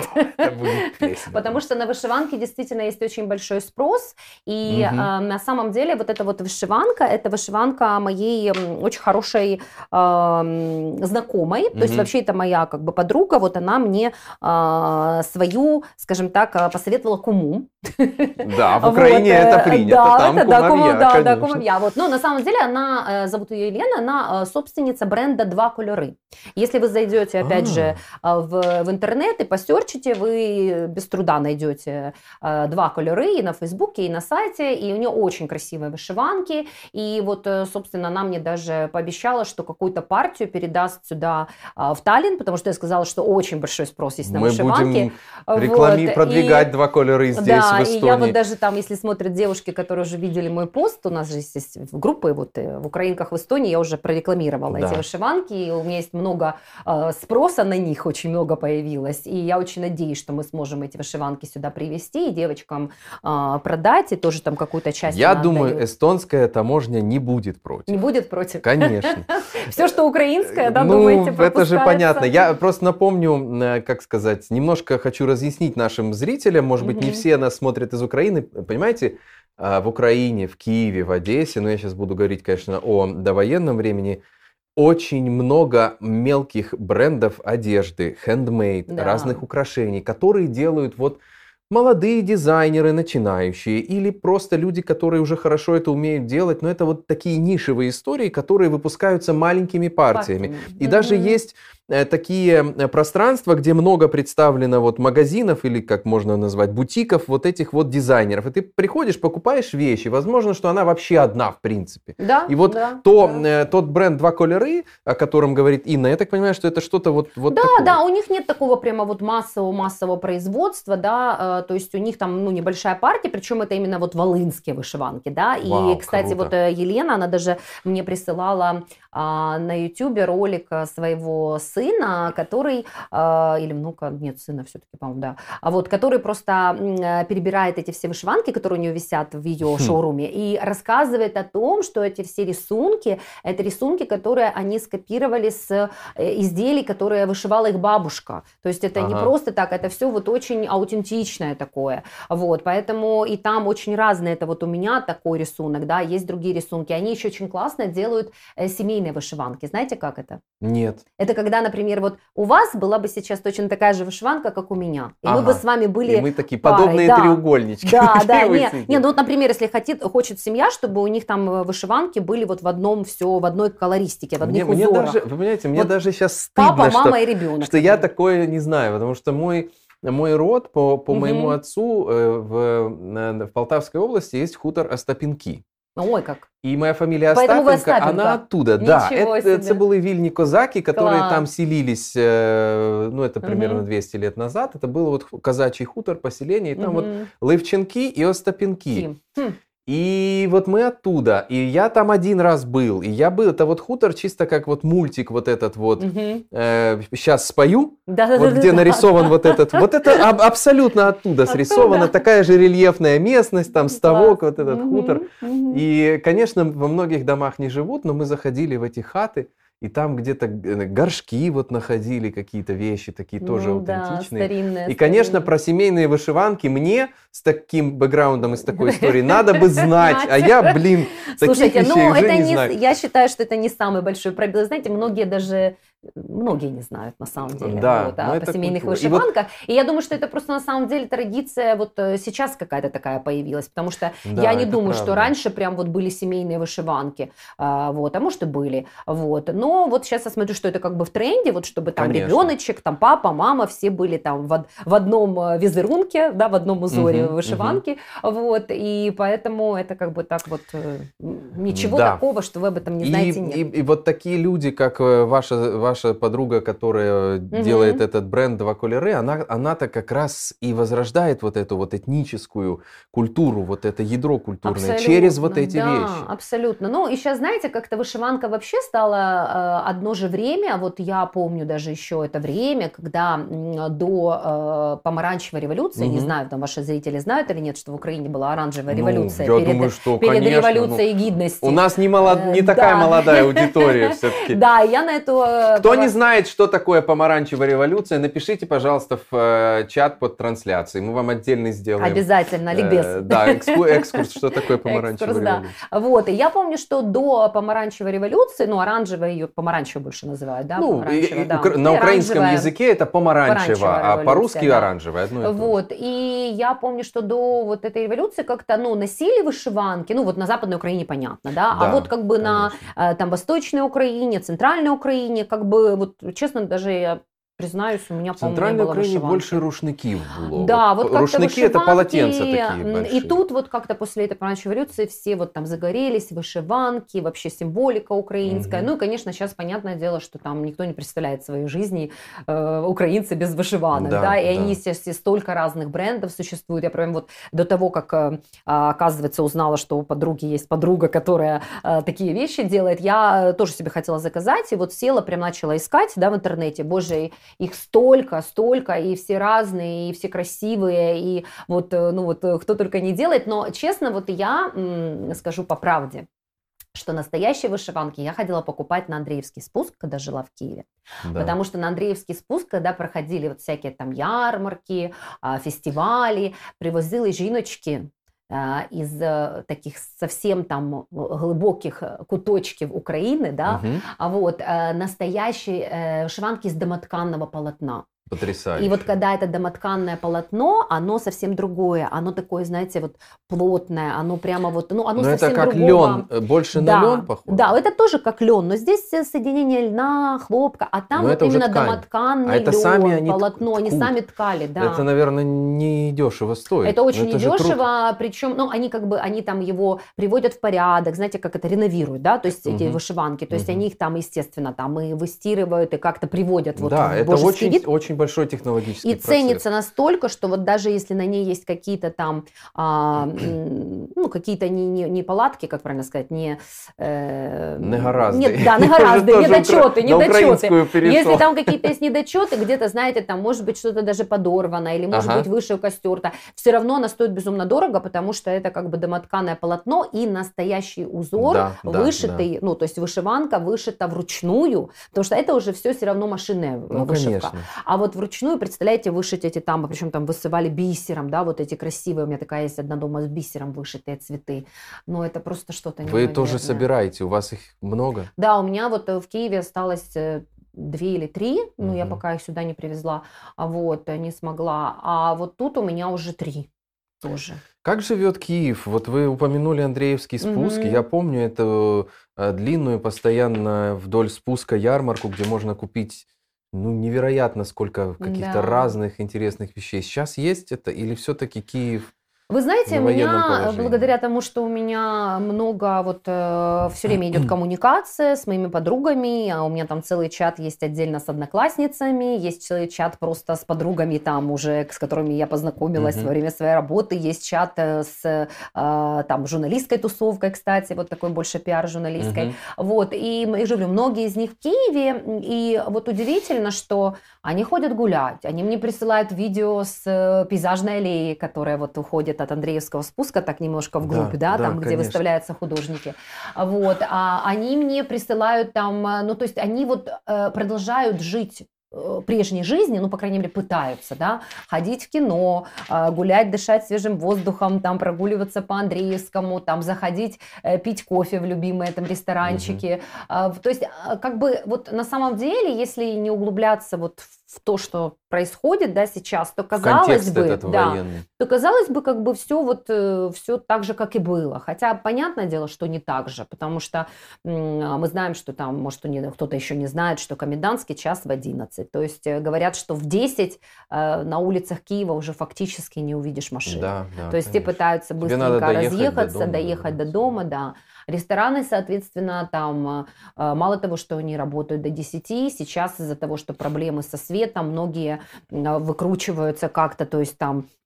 Потому что на вышиванке действительно есть очень большой спрос. И э, на самом деле вот эта вот вышиванка, это вышиванка моей очень хорошей э, знакомой. То есть вообще это моя как бы подруга. Вот она мне свою, скажем, скажем так, э, посоветовала куму. Да, в Украине вот, это э, принято. Да, там это, да, кумовья, да, да, кумовья. Вот. Но на самом деле она, э, зовут ее Елена, она собственница бренда «Два кольоры». Если вы зайдете, опять А-а-а. же, в, в интернет и посерчите, вы без труда найдете «Два кольоры» и на Фейсбуке, и на сайте, и у нее очень красивые вышиванки. И вот, собственно, она мне даже пообещала, что какую-то партию передаст сюда в Таллин, потому что я сказала, что очень большой спрос есть на Мы вышиванки. Будем вот и продвигать и, два колера здесь, да, в Эстонии. и я вот даже там, если смотрят девушки, которые уже видели мой пост, у нас же есть группы вот э, в Украинках в Эстонии, я уже прорекламировала да. эти вышиванки, и у меня есть много э, спроса на них, очень много появилось, и я очень надеюсь, что мы сможем эти вышиванки сюда привезти и девочкам э, продать, и тоже там какую-то часть Я думаю, отдают. эстонская таможня не будет против. Не будет против? Конечно. Все, что украинское, да, ну, думаете, это же понятно. Я просто напомню, э, как сказать, немножко хочу разъяснить нашим зрителям, может быть, не все нас смотрят из Украины, понимаете, а, в Украине, в Киеве, в Одессе, но я сейчас буду говорить, конечно, о довоенном времени, очень много мелких брендов одежды, handmade, да. разных украшений, которые делают вот молодые дизайнеры, начинающие, или просто люди, которые уже хорошо это умеют делать, но это вот такие нишевые истории, которые выпускаются маленькими партиями. Партиями. И mm-hmm. даже есть такие э, пространства, где много представлено вот магазинов или, как можно назвать, бутиков вот этих вот дизайнеров. И ты приходишь, покупаешь вещи, возможно, что она вообще одна в принципе. Да, И вот да, то, да. э, тот бренд «Два колеры», о котором говорит Инна, я так понимаю, что это что-то вот, вот да, такое. да, у них нет такого прямо вот массового массового производства, да, э, то есть у них там ну небольшая партия, причем это именно вот волынские вышиванки, да. Вау, и, кстати, круто. вот Елена, она даже мне присылала на YouTube ролик э, своего сына, который а, или внука, нет, сына все-таки, по-моему, да, а вот который просто э, перебирает эти все вышиванки, которые у нее висят в ее Хм. шоуруме, и рассказывает о том, что эти все рисунки, это рисунки, которые они скопировали с э, изделий, которые вышивала их бабушка. То есть это не Ага. просто так, это все вот очень аутентичное такое. Вот, поэтому и там очень разные, это вот у меня такой рисунок, да, есть другие рисунки. Они еще очень классно делают э, семейные вышиванки. Знаете, как это? Нет. Это когда, например, вот у вас была бы сейчас точно такая же вышиванка, как у меня. И мы бы Ага. с вами И были... мы такие парой, подобные да. треугольнички. Да, да, Такие не, вот сидим. не, ну вот, например, если хотит, хочет семья, чтобы у них там э, вышиванки были вот в одном все, в одной колористике, в Мне, одних мне узорах. даже, вы понимаете, мне Вот даже сейчас стыдно, Папа, что, мама и ребенок. что я такое не знаю, потому что мой, мой род по, по Мгм. моему отцу э, в, на- в Полтавской области есть хутор Остапенки. Ой, как. І моя фамілія Поэтому ви Остапенко, Остапенко. она оттуда. Да, Ничего это, себе. это были вильни козаки, которые Класс. там селились, э, ну это примерно Мгм. 200 лет назад. Это был вот казачий хутор, поселение, и там вот Мгм. Левченки и Остапенки. Тим. Хм. И вот мы оттуда, и я там один раз был, и я был, это вот хутор чисто как вот мультик вот этот вот, Мгм. сейчас спою, Да-да-да-да-да. вот где нарисован вот этот, вот это аб- абсолютно оттуда срисовано, Оттуда. такая же рельефная местность, там ставок, вот этот Мгм. хутор. Мгм. И, конечно, во многих домах не живут, но мы заходили в эти хаты, и там где-то э, горшки вот находили, какие-то вещи такие тоже Ну да, аутентичные. старинные, И, конечно, старинные. про семейные вышиванки мне с таким бэкграундом и с такой историей надо бы знать. А я, блин, таких Слушайте, ну это не я считаю, что это не самый большой пробел. Знаете, многие даже многие не знают на самом деле Да, вот, но о семейных культура. И вот- вышиванках. И, я думаю, что это просто на самом деле традиция вот э, сейчас какая-то такая появилась, потому что Да, я не думаю, что правда. раньше прям вот были семейные вышиванки, а, вот, а может и были, вот. Но вот сейчас я смотрю, что это как бы в тренде, вот чтобы там Конечно. ребеночек, там папа, мама, все были там в, в одном э, визерунке, да, в одном узоре Мгм, вышиванки, вот, и поэтому это как бы так вот э, ничего Да. такого, что вы об этом не И, знаете, нет. и, и вот такие люди, как э, ваша, ваша подруга, которая делает этот бренд «Два колеры», она, она-то как раз и возрождает вот эту вот этническую культуру, вот это ядро культурное через вот эти да, вещи. абсолютно. Ну, и сейчас, знаете, как-то вышиванка вообще стала э, одно же время, вот я помню даже еще это время, когда до э, помаранчевой революции, не Мгм. знаю, там ваши зрители знают или нет, что в Украине была оранжевая Ну, революция я перед, думаю, что, перед конечно, ну, революцией гидности. У нас не, молод... Э, не такая да. молодая аудитория все-таки. Да, я на эту... Кто не знает, что такое помаранчевая революция, напишите, пожалуйста, в э, чат под трансляцией. Мы вам отдельно сделаем. Обязательно, ликбез. Э, Да, экску- экскурс, что такое помаранчевая да. революция. Вот, и я помню, что до помаранчевой революции, ну, оранжевая ее помаранчевой больше называют, да, Ну, да. на украинском оранжевая. языке это помаранчево, а по-русски да. же. Вот, и я помню, что до вот этой революции как-то, ну, носили вышиванки, ну, вот на Западной Украине понятно, да, а Да, вот как бы на э, там Восточной Украине, Центральной Украине, как бы, вот, честно, даже я признаюсь, у меня, по-моему, Центральной было Украине вышиванки. больше рушників було. Да, вот как-то Рушники это полотенца такие большие. И тут вот как-то после этой помаранчевой революции все вот там загорелись, вышиванки, вообще символика украинская. Мгм. Ну и, конечно, сейчас понятное дело, что там никто не представляет своей жизни э, украинцы без вышиванок, да, Да, и да. они, естественно, столько разных брендов существует. Я прям вот до того, как, э, а, оказывается, узнала, что у подруги есть подруга, которая э, такие вещи делает, я э, тоже себе хотела заказать, и вот села, прям начала искать, да, в интернете, боже, их столько, столько, и все разные, и все красивые, и вот, э, ну вот, э, кто только не делает, но, честно, вот я скажу по правде, что настоящие вышиванки я ходила покупать на Андреевский спуск, когда жила в Киеве. Да. Потому что на Андреевский спуск, когда проходили вот всякие там ярмарки, а, фестивалі, привозили жіночки а, із е, таких совсем там глибоких е, куточків України, да, Мгм. а вот э, настоящие э, вышиванки из домотканного полотна. Потрясающе. И вот когда это домотканное полотно, оно совсем другое. Оно такое, знаете, вот плотное, оно прямо вот, ну, оно но совсем это как другого. лен, больше да, на лен похоже? Да, это тоже как лен, но здесь соединение льна, хлопка, а там но вот именно ткань. домотканный а это лен, сами они полотно, они ткут. сами ткали, да. Это, наверное, не дешево стоит. Это очень это недешево, причем, ну, они как бы, они там его приводят в порядок, знаете, как это реновируют, да, то есть эти Мгм. вышиванки, то есть Мгм. они их там, естественно, там и выстирывают, и как-то приводят вот да, в это очень, вид. очень большой технологический И процесс. ценится настолько, что вот даже если на ней есть какие-то там, а, ну, какие-то не, не, не палатки, как правильно сказать, не... Э, Негаразды. Нет, да, тоже недочеты, недочеты. Если там какие-то есть недочеты, где-то, знаете, там может быть что-то даже подорвано, или может Ага. быть вышивка стерта, все равно она стоит безумно дорого, потому что это как бы домотканое полотно и настоящий узор, Да, да, вышитый, ну, то есть вышиванка вышита вручную, потому что это уже все все равно машинная э, Ну, вышивка. конечно. А вот вручную, представляете, вышить эти там, причем там высывали бисером, да, вот эти красивые, у меня такая есть одна дома с бисером вышитые цветы. Но это просто что-то Вы тоже собираете, у вас их много? Да, у меня вот э, в Киеве осталось э, две или три, ну, я пока их сюда не привезла, а вот, э, не смогла. А вот тут у меня уже три тоже. Как живет Киев? Вот вы упомянули Андреевский спуск. Мгм. Я помню эту длинную постоянно вдоль спуска ярмарку, где можно купить ну, невероятно сколько каких-то Да. разных интересных вещей. Сейчас есть это или все-таки Киев? Вы знаете, военном меня, э, положении. благодаря тому, что у меня много, вот все время идет коммуникация с моими подругами, а у меня там целый чат есть отдельно с одноклассницами, есть целый чат просто с подругами там уже, с которыми я познакомилась Мгм. во время своей работы, есть чат э, с э, там журналистской тусовкой, кстати, вот такой больше пиар-журналистской. Мгм. Вот, и же говорю, многие из них в Киеве, и вот удивительно, что они ходят гулять, они мне присылают видео с э, пейзажной аллеи, которая вот уходит от Андреевского спуска, так немножко вглубь, Да, да, да, там, где конечно. выставляются художники. Вот, а они мне присылают там, э, ну, то есть они вот э, продолжают жить э, прежней жизни, ну, по крайней мере, пытаются, да, ходить в кино, гулять, дышать свежим воздухом, там, прогуливаться по Андреевскому, там, заходить, пить кофе в любимые там ресторанчики. В- То есть, как бы, вот на самом деле, если не углубляться вот в то, что происходит, да, сейчас, то В казалось бы, да, военный. то казалось бы, как бы все вот все так же, как и было. Хотя понятное дело, что не так же, потому что мы знаем, что там, может, кто-то еще не знает, что комендантский час в 11. То есть э, говорят, что в 10 э, на улицах Киева уже фактически не увидишь машин. Да, да, То есть те конечно. пытаются Тебе надо быстренько доехать до разъехаться, дома, доехать до да. дома, да. Рестораны, соответственно, там э, э, мало того, что они работают до 10, сейчас из-за того, что проблемы со светом, многие выкручиваются как-то, то есть там а,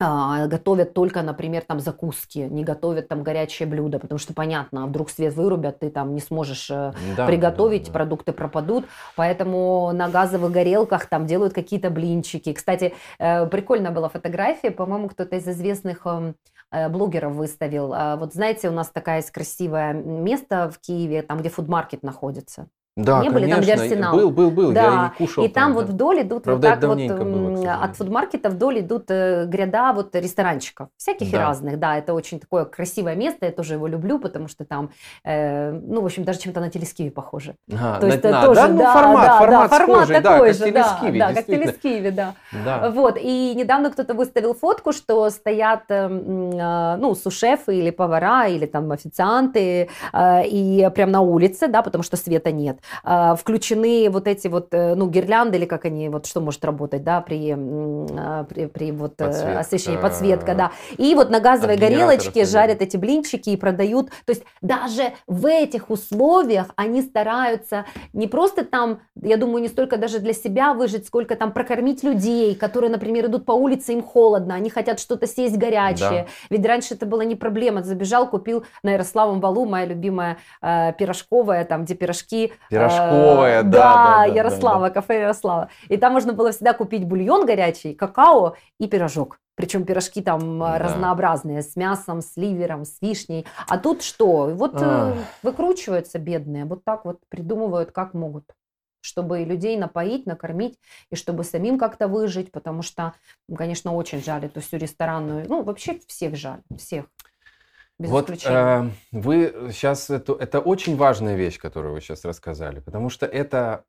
готовят только, например, там закуски, не готовят там горячее блюдо, потому что понятно, а вдруг свет вырубят, ты там не сможешь э, Да, приготовить, да, да. продукты пропадут, поэтому на газовых горелках там делают какие-то блинчики. Кстати, э, прикольная была фотография, по-моему, кто-то из известных эм, э, блогеров выставил. А Вот знаете, у нас такая есть красивое место в Киеве, там, где фудмаркет находится. Да, Не были там, где конечно, Арсенал? Был, был, был, я Да, не кушал И там да. вот вдоль идут Правда, вот так вот было, от фудмаркета вдоль идут э, гряда вот ресторанчиков, всяких и Да. разных, да, это очень такое красивое место, я тоже его люблю, потому что там, э, ну, в общем, даже чем-то на телескиве похоже. А, То на- есть на- тоже, да, ну, да, формат, да, формат, да, формат схожий, да, такой как же, да, да, как телескиве, да. Да. Вот, и недавно кто-то выставил фотку, что стоят, э, э, ну, сушефы или повара, или там официанты, э, и прям на улице, да, потому что света нет, э, включены вот эти вот, э, ну, гирлянды, или как они, вот что может работать, да, при, э, при, при вот э, Подсветка. освещении, подсветка, да. И вот на газовой горелочке жарят эти блинчики и продают. То есть даже в этих условиях они стараются не просто там, я думаю, не столько даже для себя выжить, сколько там прокормить людей, которые, например, идут по улице, им холодно, они хотят что-то съесть горячее. Да. Ведь раньше это была не проблема. Забежал, купил на Ярославом валу, моя любимая э, пирожковая, там, где пирожки. Э, Пирожковая, да, да, да, да, Ярослава, кафе Ярослава. И там можно было всегда купить бульон горячий, какао и пирожок. Причем пирожки там э, Да. разнообразные, с мясом, с ливером, с вишней. А тут что? Вот э, Ах. выкручиваются бедные, вот так вот придумывают, как могут чтобы людей напоить, накормить, и чтобы самим как-то выжить, потому что, конечно, очень жаль эту всю ресторанную, ну, вообще всех жаль, всех, без Вот исключения. э, вы сейчас это, это очень важная вещь, которую вы сейчас рассказали, потому что это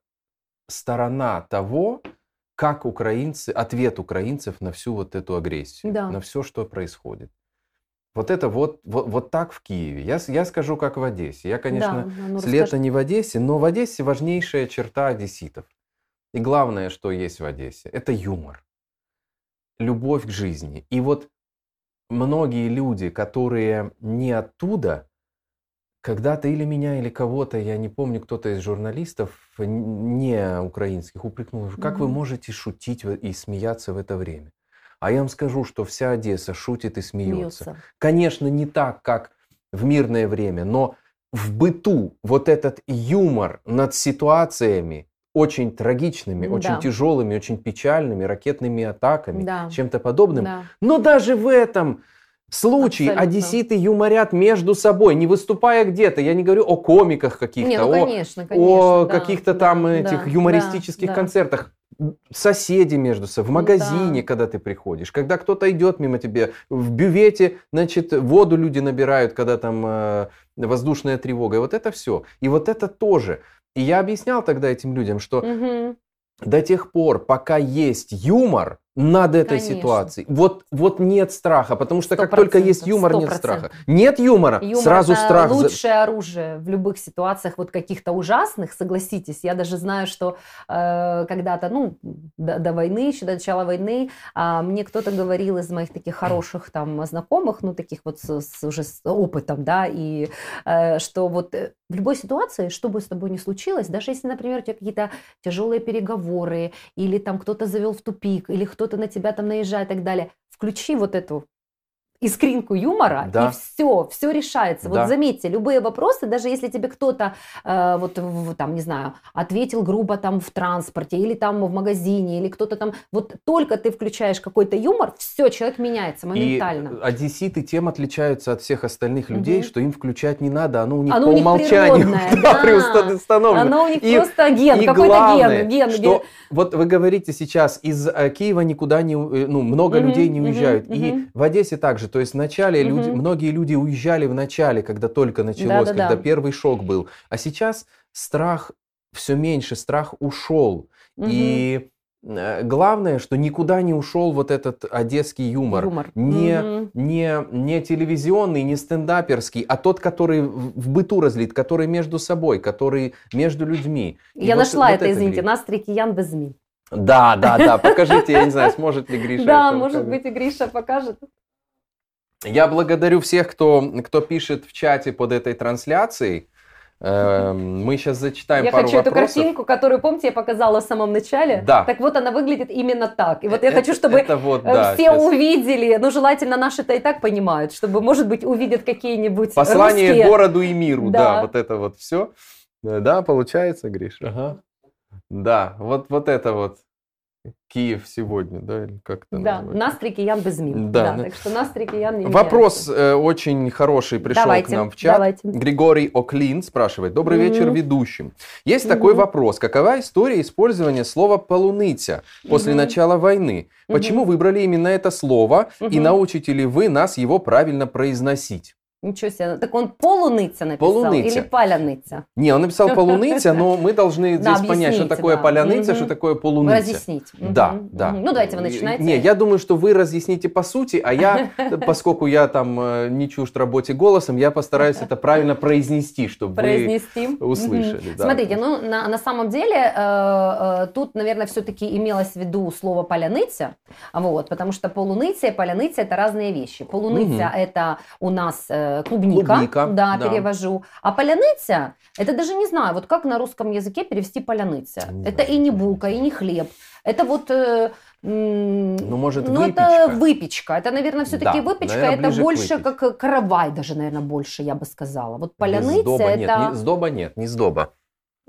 сторона того, как украинцы, ответ украинцев на всю вот эту агрессию, да. на все, что происходит. Вот это вот, вот, вот так в Киеве. Я, я скажу, как в Одессе. Я, конечно, да, ну, с лета не в Одессе, но в Одессе важнейшая черта одесситов. И главное, что есть в Одессе, это юмор. Любовь к жизни. И вот многие люди, которые не оттуда, когда-то или меня, или кого-то, я не помню, кто-то из журналистов не украинских упрекнул, как mm-hmm. вы можете шутить и смеяться в это время? А я вам скажу, что вся Одесса шутит и смеется. смеется. Конечно, не так, как в мирное время, но в быту вот этот юмор над ситуациями очень трагичными, да. очень тяжелыми, очень печальными, ракетными атаками, да. чем-то подобным. Да. Но даже в этом случае Абсолютно. одесситы юморят между собой, не выступая где-то. Я не говорю о комиках каких-то, не, ну, конечно, конечно, о да, каких-то да, там да, этих да, юмористических да, концертах соседи между собой, в магазине, да. когда ты приходишь, когда кто-то идет мимо тебя, в бювете, значит, воду люди набирают, когда там э, воздушная тревога, и вот это все. И вот это тоже. И я объяснял тогда этим людям, что угу. до тех пор, пока есть юмор, над этой Конечно. ситуацией. Вот, вот нет страха, потому что как только есть юмор, 100%. нет страха. Нет юмора, юмор сразу это страх. лучшее оружие в любых ситуациях, вот каких-то ужасных, согласитесь. Я даже знаю, что э, когда-то, ну, до, до войны, еще до начала войны, э, мне кто-то говорил из моих таких хороших там знакомых, ну, таких вот с, с, уже с опытом, да, и э, что вот э, в любой ситуации, что бы с тобой ни случилось, даже если, например, у тебя какие-то тяжелые переговоры, или там кто-то завел в тупик, или кто-то на тебя там наезжает и так далее, включи вот эту искринку юмора, да. и все, все решается. Да. Вот заметьте, любые вопросы, даже если тебе кто-то, э, вот в, там, не знаю, ответил грубо там в транспорте, или там в магазине, или кто-то там, вот только ты включаешь какой-то юмор, все, человек меняется моментально. И одесситы тем отличаются от всех остальных людей, угу. что им включать не надо, оно у них оно по у них умолчанию да, Оно у них и, просто ген, какой-то ген, ген, что, ген. Вот вы говорите сейчас, из э, Киева никуда не, э, ну, много угу, людей не уезжают, угу, и угу. в Одессе также то есть вначале угу. люди, многие люди уезжали в начале, когда только началось, да, да, когда да. первый шок был. А сейчас страх все меньше, страх ушел. Угу. И э, главное, что никуда не ушел вот этот одесский юмор. юмор. Не, угу. не, не телевизионный, не стендаперский, а тот, который в быту разлит, который между собой, который между людьми. Я вот, нашла вот это, извините, Настрик Ян без змей. Да, да, да, покажите, я не знаю, сможет ли Гриша. Да, может быть, и Гриша покажет. Я благодарю всех, кто, кто пишет в чате под этой трансляцией. Эм, мы сейчас зачитаем я пару хочу вопросов. эту картинку, которую, помните, я показала в самом начале? Да. Так вот, она выглядит именно так. И вот я это, хочу, чтобы это вот, э, да, все сейчас. увидели, ну, желательно наши-то и так понимают, чтобы, может быть, увидят какие-нибудь Послание русские. городу и миру, да. да, вот это вот все. Да, получается, Гриша? Ага. Да, вот, вот это вот. Киев сегодня, да, или как это Да, называется? Настрики Ян без мин. Да. да, так что Настрики Ян не Вопрос э, очень хороший пришел давайте, к нам в чат. Давайте. Григорий Оклин спрашивает. Добрый mm-hmm. вечер ведущим. Есть mm-hmm. такой вопрос. Какова история использования слова «полуныця» после mm-hmm. начала войны? Почему mm-hmm. выбрали именно это слово? Mm-hmm. И научите ли вы нас его правильно произносить? Ничего себе. Так он полуныця написал полуниця. или паляныця? Не, он написал полуныця, но мы должны здесь понять, что такое да. поляныця, что такое полуныця. Разъяснить. Да, да. Ну, давайте вы начинайте. Не, я думаю, что вы разъясните по сути, а я, поскольку я там э, не чужд работе голосом, я постараюсь это правильно произнести, чтобы произнести. вы услышали. Да. Смотрите, ну, на, на самом деле, э, э, тут, наверное, все-таки имелось в виду слово поляныця, вот, потому что полуныця и поляныця – это разные вещи. Полуныця угу. – это у нас э, клубника, клубника да, да, перевожу. А поляныця, это даже не знаю, вот как на русском языке перевести поляныця. Не это и не булка, и не хлеб. Это вот... Э, ну, может, ну, выпечка. это выпечка. Это, наверное, все-таки да, выпечка. Наверное, это больше как каравай, даже, наверное, больше, я бы сказала. Вот поляныця сдоба это... Нет, не, сдоба нет, не сдоба.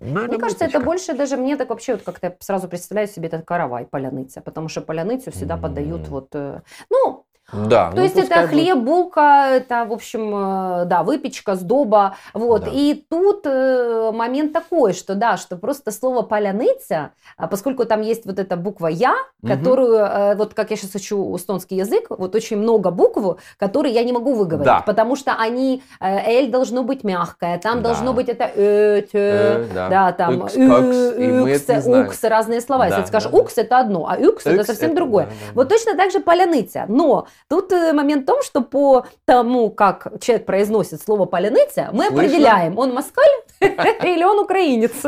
Наверное, мне кажется, выпечка. это больше даже мне так вообще вот как-то сразу представляю себе этот каравай, поляныця, потому что поляныцу всегда mm. подают вот... Э, ну, Да. То ну, есть это хлеб, булка, это, в общем, э, да, выпечка, сдоба. Вот. Да. И тут э, момент такой, что да, что просто слово поляныця, а поскольку там есть вот эта буква «я», которую, угу. вот как я сейчас учу эстонский язык, вот очень много букв, которые я не могу выговорить, да. потому что они, «л» должно быть мягкое, там да. должно быть это «э», э, да. да, там «укс», «укс», «укс», разные слова. Да, Если ты скажешь да. «укс», это одно, а «укс» это совсем это, другое. Да, да, вот точно так же поляныця. Но тут э, момент в том, что по тому, как человек произносит слово поляныця, мы Слышно? определяем, он москаль или он украинец.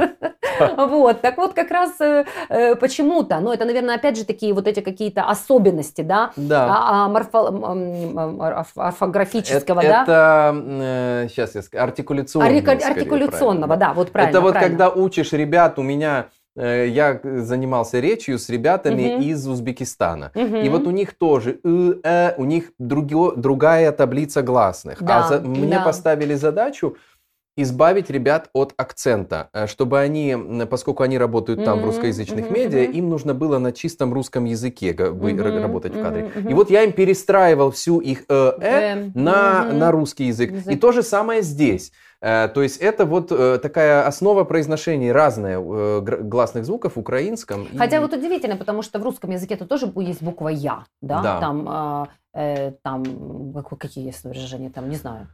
Вот, так вот как раз э, э, почему-то, ну это, наверное, опять же такие вот эти какие-то особенности, да. А, а, орфографического, да. Это, сейчас я скажу, артикуляционного. Артикуляционного, да, вот правильно. Это вот когда учишь ребят, у меня я занимался речью с ребятами угу. из Узбекистана. Угу. И вот у них тоже, э, у них други, другая таблица гласных. А да, а за, мне да. поставили задачу избавить ребят от акцента, э, чтобы они, поскоскольку они работают mm-hmm, там в русскоязычных mm-hmm, медиа, им нужно было на чистом русском языке mm-hmm, работать в кадре. И вот я им перестраивал всю их э, э на, на русский язык. И то же самое здесь. Э, то есть это вот э, такая основа произношения разная э, гласных звуков в украинском. Хотя и... вот удивительно, потому что в русском языке это тоже есть буква «я», да? да. Там, э, там какие есть выражения, там, не знаю.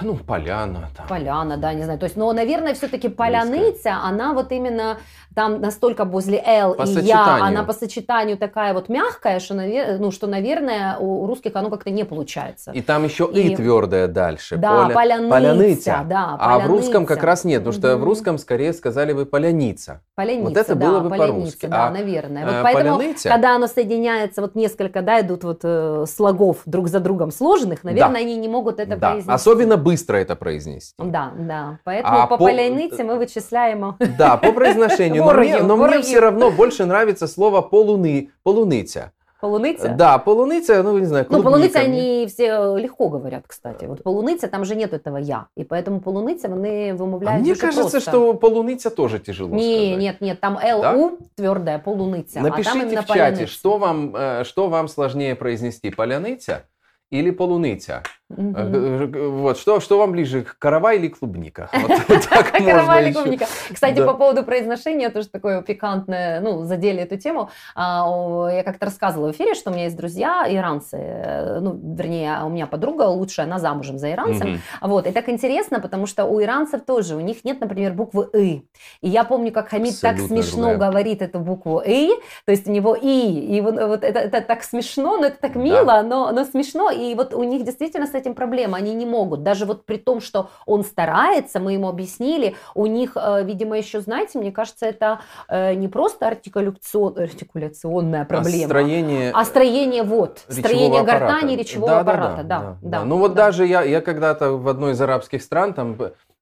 Ну, поляна. Там. Поляна, да, не знаю. То есть, но, наверное, все-таки поляныця, она вот именно там настолько возле L по и я, она по сочетанию такая вот мягкая, что, ну, что, наверное, у русских оно как-то не получается. И там еще и, и твердое дальше. Да, Поля... поляныця. поляныця. Да, а в русском как раз нет, потому что угу. в русском скорее сказали бы поляница. Поляница, вот это да, было бы по-русски. Да, а, наверное. Вот э, поэтому, поляныця... когда оно соединяется, вот несколько, да, идут вот э, слогов друг за другом сложенных, наверное, да. они не могут это да. произнести. Особенно быстро это произнести. Да, да. Поэтому а по, по полянице мы вычисляем. Да, по произношению. но мне, но мне все равно больше нравится слово полуны, полуниця. Полуниця? Да, полуниця, ну, не знаю, Ну, полуниця они все легко говорят, кстати. Вот полуниця, там же нет этого «я». И поэтому полуниця, они вымовляют а Мне кажется, просто. что полуниця тоже тяжело не, сказать. Нет, нет, там «лу» твердая, полуниця. Напишите а там в чате, что вам, э, что вам сложнее произнести, поляниця или полуниця? Угу. Вот, что, что вам ближе, карава или клубника? Вот, так карава или клубника. Кстати, да. по поводу произношения, тоже такое пикантное, ну, задели эту тему. А, я как-то рассказывала в эфире, что у меня есть друзья иранцы, ну, вернее, у меня подруга лучшая, она замужем за иранцем. Угу. Вот, и так интересно, потому что у иранцев тоже, у них нет, например, буквы «и». И я помню, как Хамид Абсолютно так смешно другая. говорит эту букву «и», то есть у него «и», и вот, вот это, это так смешно, но это так мило, да. но, но смешно, и вот у них действительно с этим проблема, они не могут. Даже вот при том, что он старается, мы ему объяснили, у них, э, видимо, еще, знаете, мне кажется, это э, не просто артикуляцион, артикуляционная проблема, а строение, а строение вот, строение аппарата. гортани речевого да, аппарата. Да, да, да, да, да. Ну вот да. даже я, я когда-то в одной из арабских стран там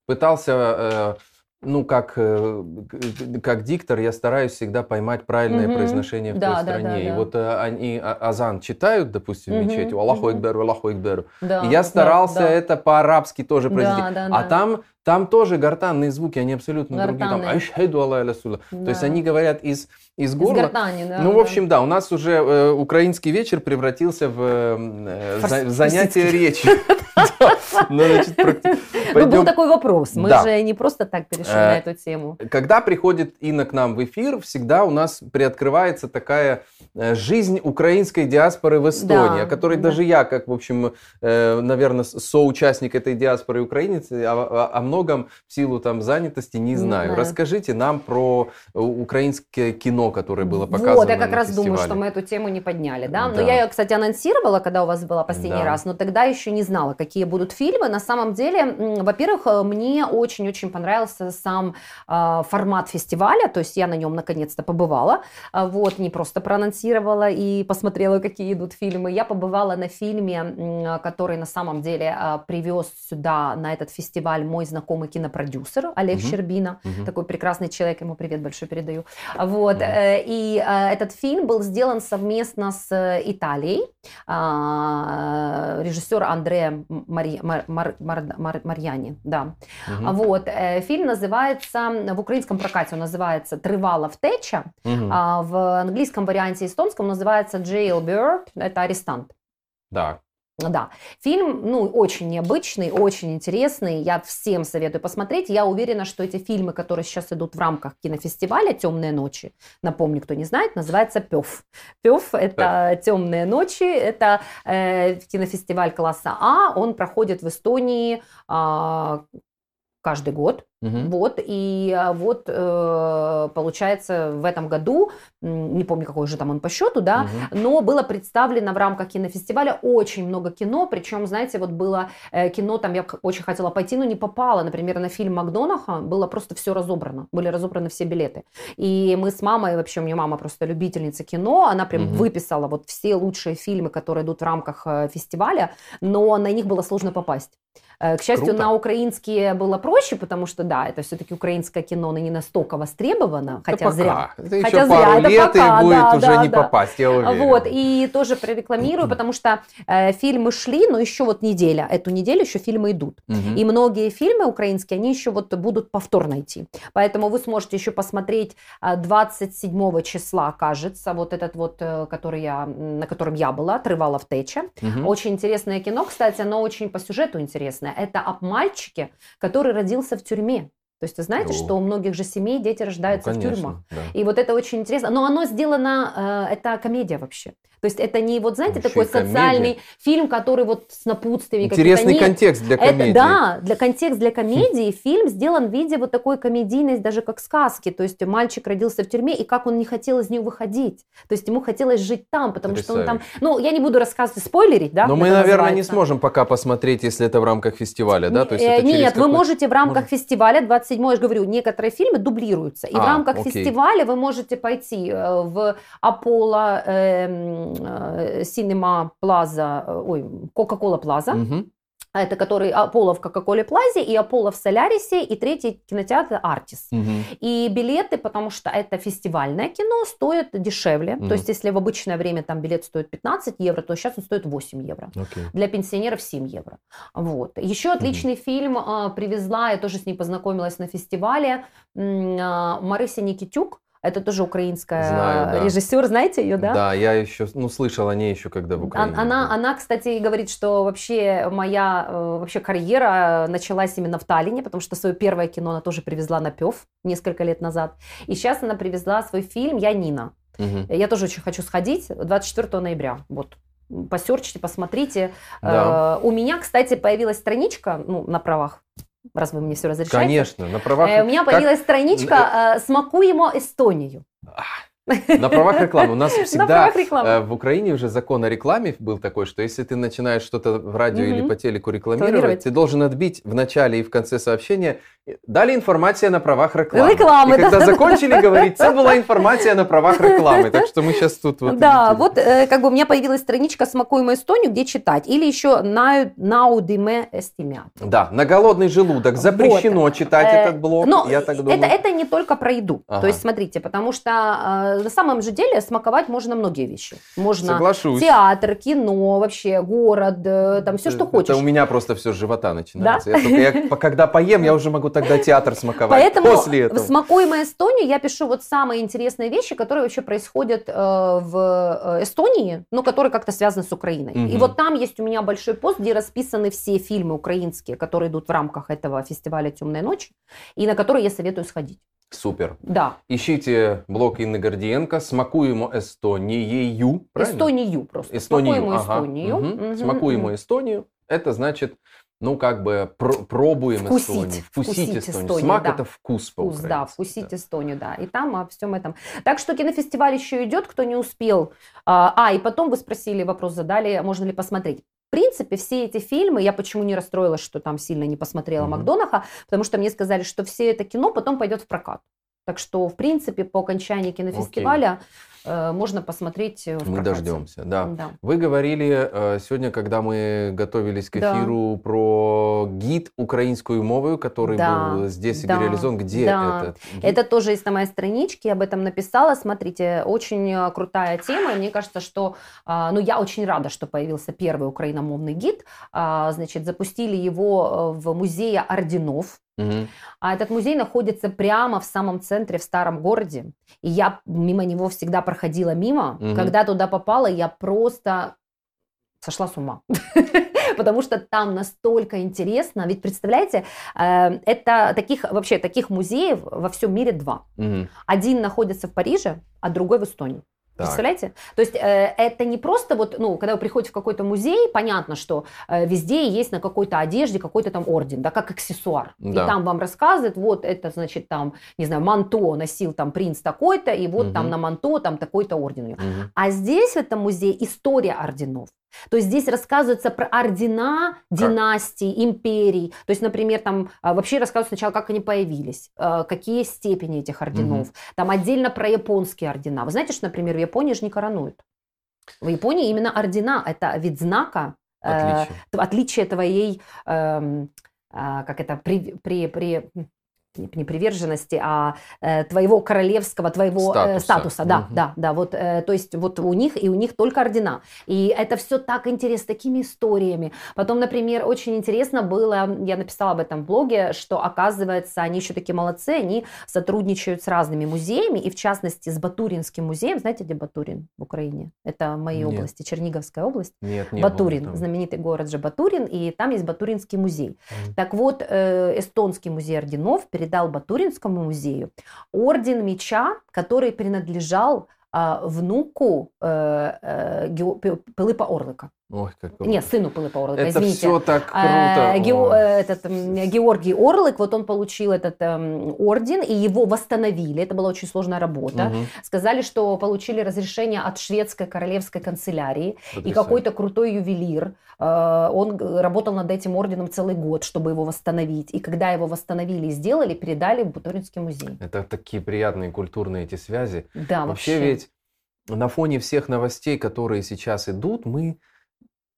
пытался э, ну, как, э, как диктор, я стараюсь всегда поймать правильное угу. произношение в да, той стране. Да, да, и вот э, они а, азан читают, допустим, угу. в мечети, Аллаху Экберу, Аллаху Экберу. Да, и я старался да, это по-арабски тоже произнести. Да, да, а да. там там тоже гортанные звуки, они абсолютно Гортанные. другие. Там Айшхайду Аллах. То есть они говорят из, из горла. Из гортани, да. Ну, в общем, да, у нас уже э, украинский вечер превратился в, э, в занятие речи. Ну, ну, был такой вопрос. Мы же не просто так перешли на э, эту тему. Когда приходит Инна к нам в эфир, всегда у нас приоткрывается такая э, жизнь украинской диаспоры в Эстонии, о которой даже я, как, в общем, э, наверное, соучастник этой диаспоры украинец, о многом в силу там занятости не знаю. Расскажите нам про украинское кино, которое было показано Вот, я как раз думаю, что мы эту тему не подняли, да. Но я ее, кстати, анонсировала, когда у вас была последний раз, но тогда еще не знала, какие будут фильмы. На самом деле, во-первых, э, мне очень-очень понравился сам э, формат фестиваля, то есть я на нем наконец-то побывала, э, вот, не просто проанонсировала и посмотрела, какие идут фильмы. Я побывала на фильме, который на самом деле э, привез сюда, на этот фестиваль, мой знакомый кинопродюсер Олег угу. Щербина, угу. такой прекрасный человек, ему привет большой передаю. Вот, угу. Э, и э, этот фильм был сделан совместно с Италией, э, режиссер Андреа Мари, Мар, Мар, Мар, Мар, Марьяни, да. Угу. Вот, э, фильм называется, в украинском прокате он называется «Тривала втеча», угу. а в английском варианте эстонском называется «Jailbird», это арестант. Да. Да, фильм, ну, очень необычный, очень интересный. Я всем советую посмотреть. Я уверена, что эти фильмы, которые сейчас идут в рамках кинофестиваля «Темные ночи», напомню, кто не знает, называется «Пёв». «Пёв» — это «Темные ночи», это э, кинофестиваль класса А. Он проходит в Эстонии э, каждый год. Угу. Вот, и а, вот э, получается в этом году, не помню, какой же там он по счету, да, угу. но было представлено в рамках кинофестиваля очень много кино, причем, знаете, вот было э, кино, там я очень хотела пойти, но не попала, например, на фильм Макдонаха было просто все разобрано, были разобраны все билеты. И мы с мамой, вообще у меня мама просто любительница кино, она прям угу. выписала вот все лучшие фильмы, которые идут в рамках э, фестиваля, но на них было сложно попасть. К счастью, Круто. на украинские было проще, потому что да, это все-таки украинское кино, но не настолько востребовано, хотя пока. зря. Это хотя еще зря, пару это лет пока, и будет да, уже да, не да. попасть, я уверен. Вот, и тоже прорекламирую, потому что э, фильмы шли, но еще вот неделя, эту неделю еще фильмы идут. Мгм. И многие фильмы украинские, они еще вот будут повторно идти. Поэтому вы сможете еще посмотреть а, 27 числа, кажется, вот этот вот, э, который я, на котором я была, отрывала в Тече. Мгм. Очень интересное кино, кстати, оно очень по сюжету интересное. Это об мальчике, который родился в тюрьме. То есть вы знаете, О. что у многих же семей дети рождаются Ну, в тюрьмах. конечно, да. И вот это очень интересно. Но оно сделано, э, это комедия вообще. То есть это не вот, знаете, Еще такой комедия. социальный фильм, который вот с напутствиями. Интересный Нет, контекст для это, комедии. да, для контекст для комедии фильм сделан в виде вот такой комедийной, даже как сказки. То есть мальчик родился в тюрьме, и как он не хотел из нее выходить. То есть ему хотелось жить там, потому что он там... Ну, я не буду рассказывать, спойлерить, да? Но мы, это наверное, не называется. сможем пока посмотреть, если это в рамках фестиваля, да? То есть Э, это Нет, вы можете в рамках Может. фестиваля, 27 я же говорю, некоторые фильмы дублируются. И в А, рамках окей. фестиваля вы можете пойти э, в Аполло э, Cinema Plaza, э, ой, Coca-Cola Plaza, Мгм. это который Аполло в Кока-Коле Плазе и Аполло в Солярисе, и третий кинотеатр Артис. Мгм. И билеты, потому что это фестивальное кино, стоят дешевле. Мгм. То есть, если в обычное время там билет стоит 15 евро, то сейчас он стоит 8 евро. Окей. Для пенсионеров 7 евро. Вот. Еще отличный фильм а, привезла, я тоже с ней познакомилась на фестивале, Марыся Никитюк. Это тоже украинская Знаю, да. режиссер, знаете ее, да? Да, я еще, ну, слышал о ней еще, когда в Украине. Она, она, кстати, говорит, что вообще моя э, вообще карьера началась именно в Таллине, потому что свое первое кино она тоже привезла на ПЕВ несколько лет назад. И сейчас она привезла свой фильм «Я Нина». Мгм. Я тоже очень хочу сходить 24 ноября. Вот. Посерчите, посмотрите. Да. Э, у меня, кстати, появилась страничка ну, на правах, раз вы мне все разрешаете. Конечно, на правах... Э, у меня появилась страничка э, «Смакуемо Эстонию». На правах рекламы. У нас На всегда э, в Украине уже закон о рекламе был такой, что если ты начинаешь что-то в радио или по телеку рекламировать, ты должен отбить в начале и в конце сообщения. Дали информация на правах рекламы. Рекламы, И когда да, да, закончили говорить, это была информация на правах рекламы. Так что мы сейчас тут вот... да, видите, вот э, как бы у меня появилась страничка «Смакуемо Эстонию», где читать. Или еще «Наудиме эстимят». Да, на голодный желудок запрещено читать Э, этот блог, Но я так думаю. это, это не только про еду. Ага. То есть, смотрите, потому что э, на самом же деле смаковать можно многие вещи. Можно Соглашусь. театр, кино, вообще город, э, там все, что Это- хочешь. Это у меня просто все с живота начинается. Я только, я когда поем, я уже могу тогда театр смаковать. Поэтому После этого. в «Смакуемо Эстонию» я пишу вот самые интересные вещи, которые вообще происходят э, в э, Эстонии, но которые как-то связаны с Украиной. И Мгм. вот там есть у меня большой пост, где расписаны все фильмы украинские, которые идут в рамках этого фестиваля «Темная ночь», и на которые я советую сходить. Супер. Да, Ищите блог Инны Гордиенко «Смакуемо Эстониею». Правильно? Эстонию просто. Эстонию. «Смакуемо ага. Эстонию». Мгм. Мгм, «Смакуемо мгм. Эстонию». Это значит, ну, как бы пр- пробуем Вкусить, Эстонию. Вкусить, Эстонию. Эстонию, Смак да. это вкус по Вкус, да, вкусить Эстонию, да. И там о всем этом. Так что кинофестиваль еще идет, кто не успел. А, а, и потом вы спросили, вопрос задали, можно ли посмотреть. В принципе, все эти фильмы, я почему не расстроилась, что там сильно не посмотрела Мгм. Макдонаха, потому что мне сказали, что все это кино потом пойдет в прокат. Так что, в принципе, по окончании кинофестиваля э, можно посмотреть э, в Мы прокате. дождемся, да. Да. Вы говорили э, сегодня, когда мы готовились к Да. эфиру, про гид украинскую мову, который Да, был здесь да, реализован. Где да. этот гид? Это тоже есть на моей страничке, я об этом написала. Смотрите, очень э, крутая тема. Мне кажется, что, а, ну, я очень рада, что появился первый украиномовный гид. А, Значит, запустили его э, в музее орденов. Мгм. А этот музей находится прямо в самом центре, в старом городе. И я мимо него всегда проходила мимо. Мгм. Когда туда попала, я просто сошла с ума. Потому что там настолько интересно. Ведь представляете, э, это таких вообще таких музеев во всем мире два. Один находится в Париже, а другой в Эстонии. Так. Представляете? То есть э, это не просто вот, ну, когда вы приходите в какой-то музей, понятно, что э, везде есть на какой-то одежде какой-то там орден, да, как аксессуар. Да. И там вам рассказывают, вот это, значит, там, не знаю, манто носил там принц такой-то, и вот угу. там на манто там такой-то орден. Угу. А здесь в этом музее история орденов. То есть здесь рассказывается про ордена династий, как? империй. То есть, например, там а, вообще рассказывают сначала, как они появились, а, какие степени этих орденов. Угу. Там отдельно про японские ордена. Вы знаете, что, например, в Японии же не коронуют. В Японии именно ордена – это вид знака, отличие, э, отличие твоей, э, э, как это, при, при, при, не приверженности, а э, твоего королевского, твоего э, статуса. статуса. Да, угу. да, да. Вот, э, то есть вот у них и у них только ордена. И это все так интересно, такими историями. Потом, например, очень интересно было, я написала об этом в блоге, что оказывается, они еще такие молодцы, они сотрудничают с разными музеями, и в частности с Батуринским музеем. Знаете, где Батурин в Украине? Это в моей Нет. области, Черниговская область. Нет, не Батурин, знаменитый город же Батурин, и там есть Батуринский музей. Mm. Так вот, э, эстонский музей орденов передал Батуринскому музею орден меча, который принадлежал а, внуку э, э, Пилипа Орлика. Ой, как Нет, сыну Пилипа Орлика, это извините. все так круто. Э, Ге- этот, Георгий Орлик, вот он получил этот э, орден, и его восстановили. Это была очень сложная работа. Угу. Сказали, что получили разрешение от шведской королевской канцелярии. Потрясающе. И какой-то крутой ювелир, э, он работал над этим орденом целый год, чтобы его восстановить. И когда его восстановили и сделали, передали в Бутуринский музей. Это такие приятные культурные эти связи. Да, вообще. Вообще ведь на фоне всех новостей, которые сейчас идут, мы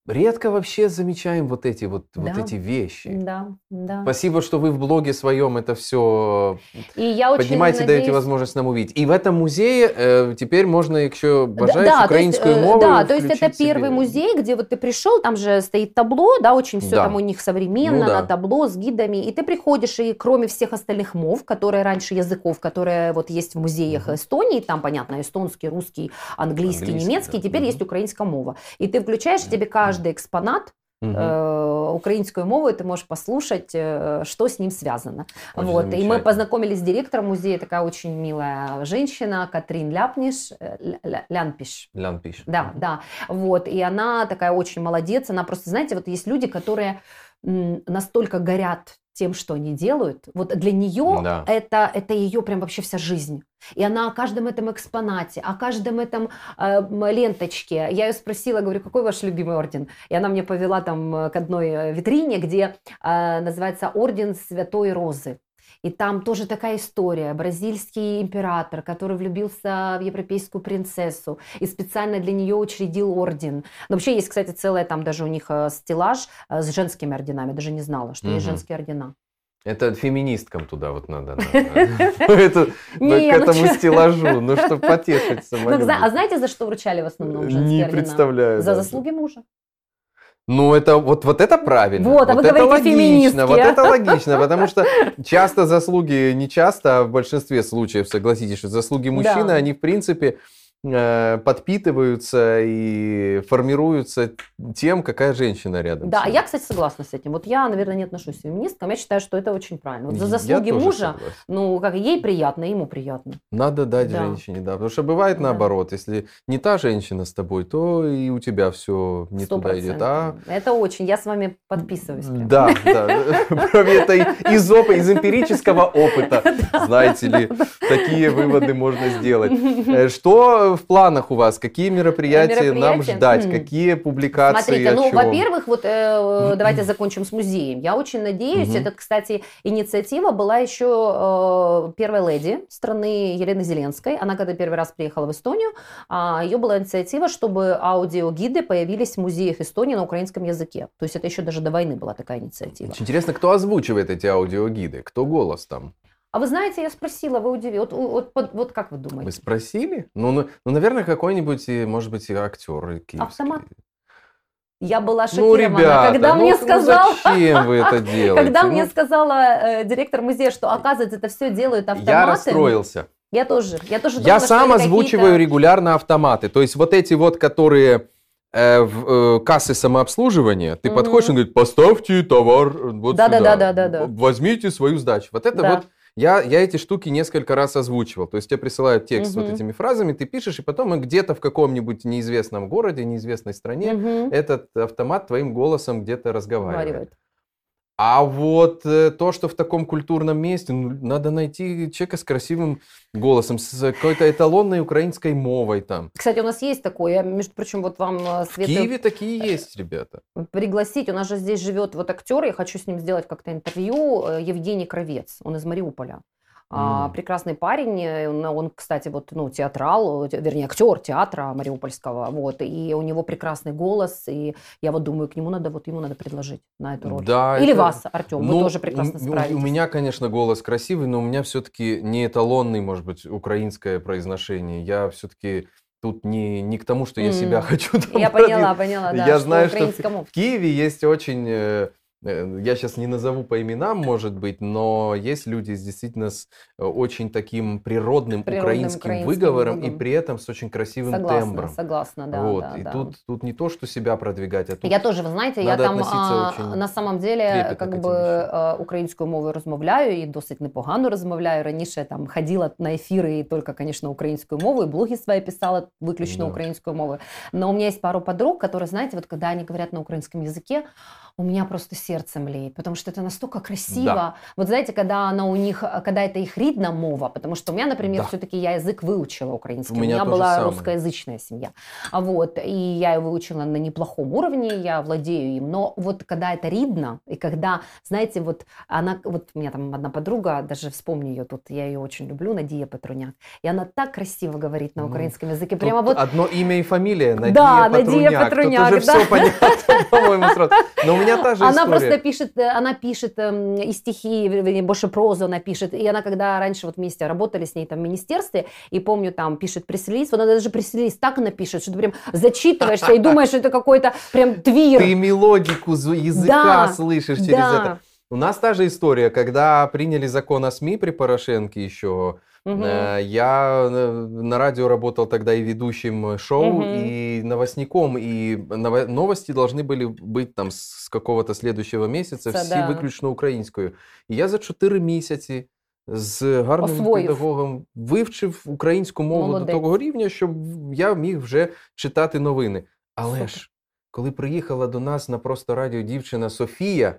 редко вообще замечаем вот эти вот, да. вот эти вещи. Да, да. Спасибо, что вы в блоге своем это все и я поднимаете, надеюсь... даете возможность нам увидеть. И в этом музее э, теперь можно еще бажать да, украинскую есть, мову. Да, то есть это первый себе. музей, где вот ты пришел, там же стоит табло, да, очень все да. там у них современно, ну, да. на табло с гидами, и ты приходишь, и кроме всех остальных мов, которые раньше языков, которые вот есть в музеях угу. Эстонии, там, понятно, эстонский, русский, английский, английский немецкий, да. теперь угу. есть украинская мова. И ты включаешь, угу. тебе каждый каждый экспонат Угу. Э, украинскую мову, и ты можешь послушать, э, что с ним связано. Очень вот. И мы познакомились с директором музея, такая очень милая женщина, Катрин Ляпниш, э, Лянпиш. Лянпиш. Да, да. Вот. И она такая очень молодец. Она просто, знаете, вот есть люди, которые настолько горят тем, что они делают. Вот для нее да. это, это ее прям вообще вся жизнь. И она о каждом этом экспонате, о каждом этом э, ленточке. Я ее спросила, говорю, какой ваш любимый орден? И она мне повела там э, к одной э, витрине, где э, называется Орден Святой Розы. И там тоже такая история. Бразильский император, который влюбился в европейскую принцессу и специально для нее учредил орден. Но вообще есть, кстати, целая там даже у них э, стеллаж э, с женскими орденами. Даже не знала, что угу. есть женские ордена. Это феминисткам туда вот надо. К этому стеллажу, ну, чтобы потешить самолюбие. Ну, а знаете, за что вручали в основном женские ордена? Не представляю. За заслуги мужа. Ну, это вот, вот это правильно. Вот, а вот вы это логично, феминистки. вот это логично, потому что часто заслуги, не часто, а в большинстве случаев, согласитесь, что заслуги мужчины, да. они в принципе подпитываются и формируются тем, какая женщина рядом. Да, я, кстати, согласна с этим. Вот я, наверное, не отношусь к феминисткам. Я считаю, что это очень правильно. Вот за заслуги мужа, согласен. ну, как ей приятно, ему приятно. Надо дать да. женщине, да. Потому что бывает да. наоборот. Если не та женщина с тобой, то и у тебя все не 100%. туда идет. А... Это очень. Я с вами подписываюсь. Прям. Да, да. Это из опыта, из эмпирического опыта. Знаете ли, такие выводы можно сделать. Э, что в планах у вас? Какие мероприятия, мероприятия? нам ждать? Mm. Какие публикации? Смотрите, ну, во-первых, вот э, давайте закончим с музеем. Я очень надеюсь, mm-hmm. это, кстати, инициатива была еще э, первой леди страны Елены Зеленской. Она когда первый раз приехала в Эстонию, э, ее была инициатива, чтобы аудиогиды появились в музеях Эстонии на украинском языке. То есть это еще даже до войны была такая инициатива. Очень интересно, кто озвучивает эти аудиогиды? Кто голос там? А вы знаете, я спросила, вы удивились. Вот, вот, вот, вот как вы думаете? Вы спросили? Ну, ну, ну наверное, какой-нибудь, может быть, актер киевский. Автомат. Я была ну, шокирована, ну, ребята, когда ну, мне сказал, ну зачем вы это делаете? Когда ну, мне сказала э, директор музея, что оказывается это все делают автоматы. Я расстроился. Я тоже. Я тоже. Я думала, сам озвучиваю регулярно автоматы. То есть вот эти вот, которые э, в э, кассы самообслуживания, ты mm-hmm. подходишь и говорит, поставьте товар вот да, сюда, да, да, да, да, возьмите свою сдачу. Вот это да. вот я, я эти штуки несколько раз озвучивал. То есть тебе присылают текст угу. вот этими фразами, ты пишешь, и потом где-то в каком-нибудь неизвестном городе, неизвестной стране угу. этот автомат твоим голосом где-то разговаривает. А вот э, то, что в таком культурном месте, ну, надо найти человека с красивым голосом, с какой-то эталонной украинской мовой там. Кстати, у нас есть такое, между прочим, вот вам э, Света... В Киеве такие есть, ребята. Пригласить, у нас же здесь живет вот актер, я хочу с ним сделать как-то интервью, э, Евгений Кровец, он из Мариуполя. Mm. прекрасный парень, э, он, кстати, вот, ну, театрал, вернее, актер театра Мариупольского, вот, и у него прекрасный голос, и я вот думаю, к нему надо, вот ему надо предложить на эту роль. Да, Или это... вас, Артем, ну, вы тоже прекрасно справитесь. У меня, конечно, голос красивый, но у меня все-таки не эталонный, может быть, украинское произношение. Я все-таки тут не, не к тому, что я mm. себя хочу. Там, я поняла, поняла, да. Я что знаю, что в, в Киеве есть очень э, Э, я сейчас не назову по именам, может быть, но есть люди с действительно с э, очень таким природным, природным украинским, украинским выговором выговором. и при этом с очень красивым согласна, тембром. Согласна, да. Вот. да и да. Тут, тут не то, что себя продвигать, а тут Я тоже, вы знаете, я там а, на самом деле как бы а, українською мовою розмовляю і досить непогано розмовляю. Раніше там ходила на ефіри і только, конечно, українською мовою, блоги свои писала выключно да. украинскую мову. Но у меня есть пару подруг, которые, знаете, вот когда они говорят на украинском языке, у меня просто сердце млеет, потому что это настолько красиво. Да. Вот знаете, когда она у них, когда это их ридна мова, потому что у меня, например, да. все-таки я язык выучила украинский, у меня, у меня была самое. русскоязычная семья, а вот, и я ее выучила на неплохом уровне, я владею им, но вот когда это ридна, и когда, знаете, вот она, вот у меня там одна подруга, даже вспомню ее тут, я ее очень люблю, Надия Петруняк, и она так красиво говорит на украинском языке, прямо вот... Одно имя и фамилия, Надия да, Петруняк. Надия Петруняк, тут уже да. все понятно, по-моему, сразу. Но меня та же Она просто пишет, э, она пишет эм, и стихи, больше прозу она пишет. И она, когда раньше вот вместе работали с ней там в министерстве, и помню, там пишет пресс-релиз, вот она даже пресс-релиз так она пишет, что ты прям зачитываешься и думаешь, что это какой-то прям твир. Ты мелодику языка да, слышишь через да. это. У нас та же история, когда приняли закон о СМИ при Порошенке еще, Угу. Я э, на радио работал тогда и ведущим шоу, угу. и новостником, и новости должны были быть там с какого-то следующего месяца, Це, всі да. виключно українською. І я за 4 місяці з гарним Освоїв. педагогом вивчив українську мову Молодець. до того рівня, щоб я міг вже читати новини. Але Супер. ж, коли приїхала до нас на просто радіо дівчина Софія,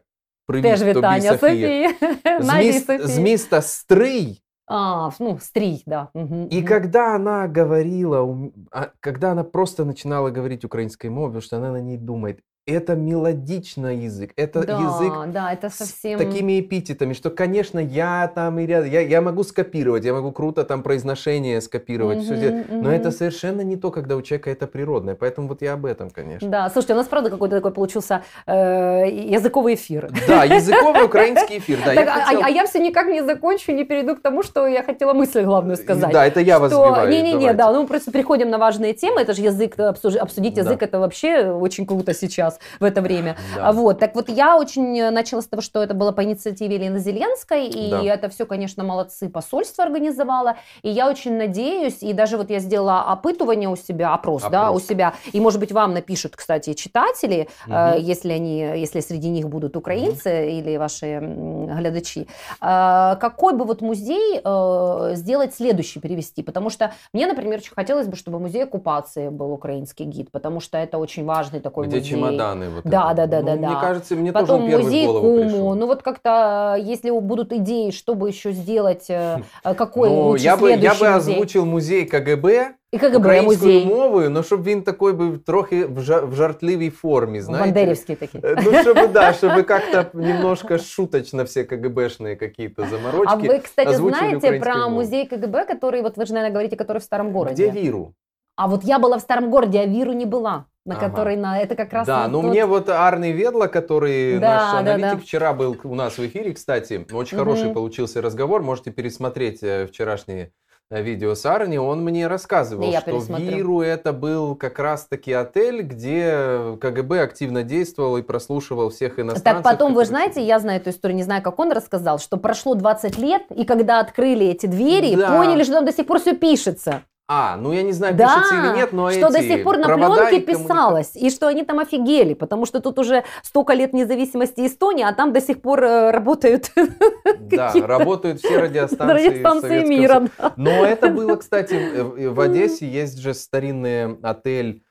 привіт Теж вітання, тобі, Софія, Софія. З, міст, з міста Стрий, А, ну, стрий, да. Угу, и угу. когда она говорила, а, когда она просто начинала говорить украинской мовой, потому что она на ней думает, это мелодичный язык, это да, язык да, это совсем... с такими эпитетами, что, конечно, я там и рядом, я, я могу скопировать, я могу круто там произношение скопировать, mm-hmm, все mm-hmm. но это совершенно не то, когда у человека это природное, поэтому вот я об этом, конечно. Да, слушайте, у нас правда какой-то такой получился э, языковый эфир. Да, языковый украинский эфир, да. Так, я а, хотел... а, я все никак не закончу, не перейду к тому, что я хотела мысль главную сказать. Да, это я вас. Не-не-не, да, ну мы просто переходим на важные темы, это же язык, обсудить язык, да. это вообще очень круто сейчас в это время. Да. Вот, так вот я очень начала с того, что это было по инициативе Елены Зеленской, и да. это все, конечно, молодцы, посольство организовало, и я очень надеюсь, и даже вот я сделала опытывание у себя, опрос, опрос. да, у себя, и, может быть, вам напишут, кстати, читатели, угу. э, если они, если среди них будут украинцы угу. или ваши глядачи, э, какой бы вот музей э, сделать следующий, перевести, потому что мне, например, очень хотелось бы, чтобы музей оккупации был украинский гид, потому что это очень важный такой Где музей. чемоданы вот Да, это. да, да, ну, да, Мне да. кажется, мне Потом тоже музей в голову Куму. пришел. Ну вот как-то, если будут идеи, чтобы еще сделать, э, э, какой ну, лучше я бы, я бы музей. озвучил музей КГБ, і КГБ музей. мовою, ну щоб він такий був трохи в, жар, в жартливій формі, знаєте. Бандерівський такий. Ну, чтобы, да, чтобы как-то немножко шуточно все КГБшные какие-то заморочки А вы, кстати, знаете про мову. музей КГБ, который, вот вы же, наверное, говорите, который в Старом городе? Где Виру? А вот я была в Старом городе, а Виру не была на ага. который на это как раз да ну тот... мне вот Арный Ведла который да, наш аналитик да, да. вчера был у нас в эфире кстати очень угу. хороший получился разговор можете пересмотреть э, вчерашние э, видео с Арни, он мне рассказывал, Я что. Виру это был как раз-таки отель, где КГБ активно действовал и прослушивал всех иностранцев. Так потом, вы знаете, я знаю эту историю, не знаю, как он рассказал, что прошло 20 лет, и когда открыли эти двери, да. поняли, что там до сих пор все пишется. А, ну я не знаю, да, пишется или нет, но что эти до сих пор на пленке писалось, и что они там офигели, потому что тут уже столько лет независимости Эстонии, а там до сих пор э, работают Да, работают все радиостанции, радиостанции мира. Но это было, кстати, в Одессе есть же старинный отель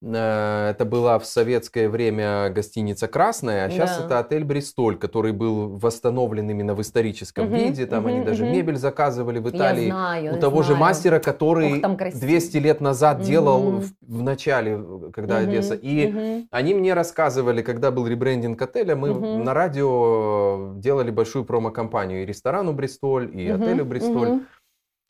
это была в советское время гостиница Красная, а сейчас да. это отель Бристоль, который был восстановлен именно в историческом угу, виде. Там угу, они даже угу. мебель заказывали в Италии. Я знаю, у того знаю. же мастера, который Ох, 200 лет назад угу. делал в, в начале, когда угу, Одесса. И угу. они мне рассказывали, когда был ребрендинг отеля, мы угу. на радио делали большую промо-компанию и ресторану Бристоль, и угу, отелю Бристоль. Угу.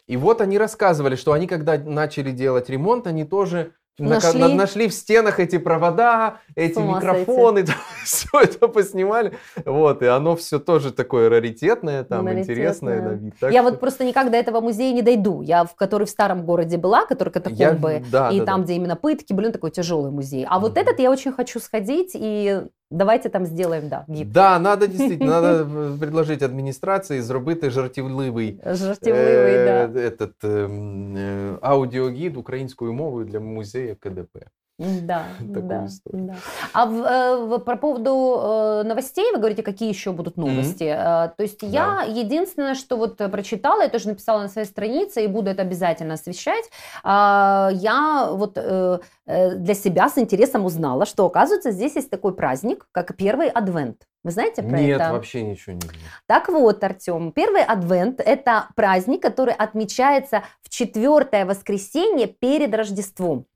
И вот они рассказывали, что они, когда начали делать ремонт, они тоже Нашли. На, нашли в стенах эти провода, эти микрофоны, там, все это поснимали. Вот, и оно все тоже такое раритетное, там, раритетное. интересное на вид. Так я что... вот просто никак до этого музея не дойду. Я в который в старом городе была, который катакомбы, я... да, и да, там, да. где именно пытки, блин, такой тяжелый музей. А mm-hmm. вот этот я очень хочу сходить и Давайте там сделаем, да, гид. Да, надо действительно, надо предложить адміністрації зробити жартівливий, жартівливий е, да. этот, е, аудіогід українською мовою для музея КДП. Да, да, да. А в, э, в, по поводу э, новостей вы говорите, какие еще будут новости? Mm-hmm. То есть я да. единственное, что вот прочитала, я тоже написала на своей странице и буду это обязательно освещать. А, я вот для себя с интересом узнала, что оказывается здесь есть такой праздник, как первый адвент. Вы знаете про Нет, это? Нет, вообще ничего не знаю. Так вот, Артем, первый адвент – это праздник, который отмечается в четвертое воскресенье перед Рождеством.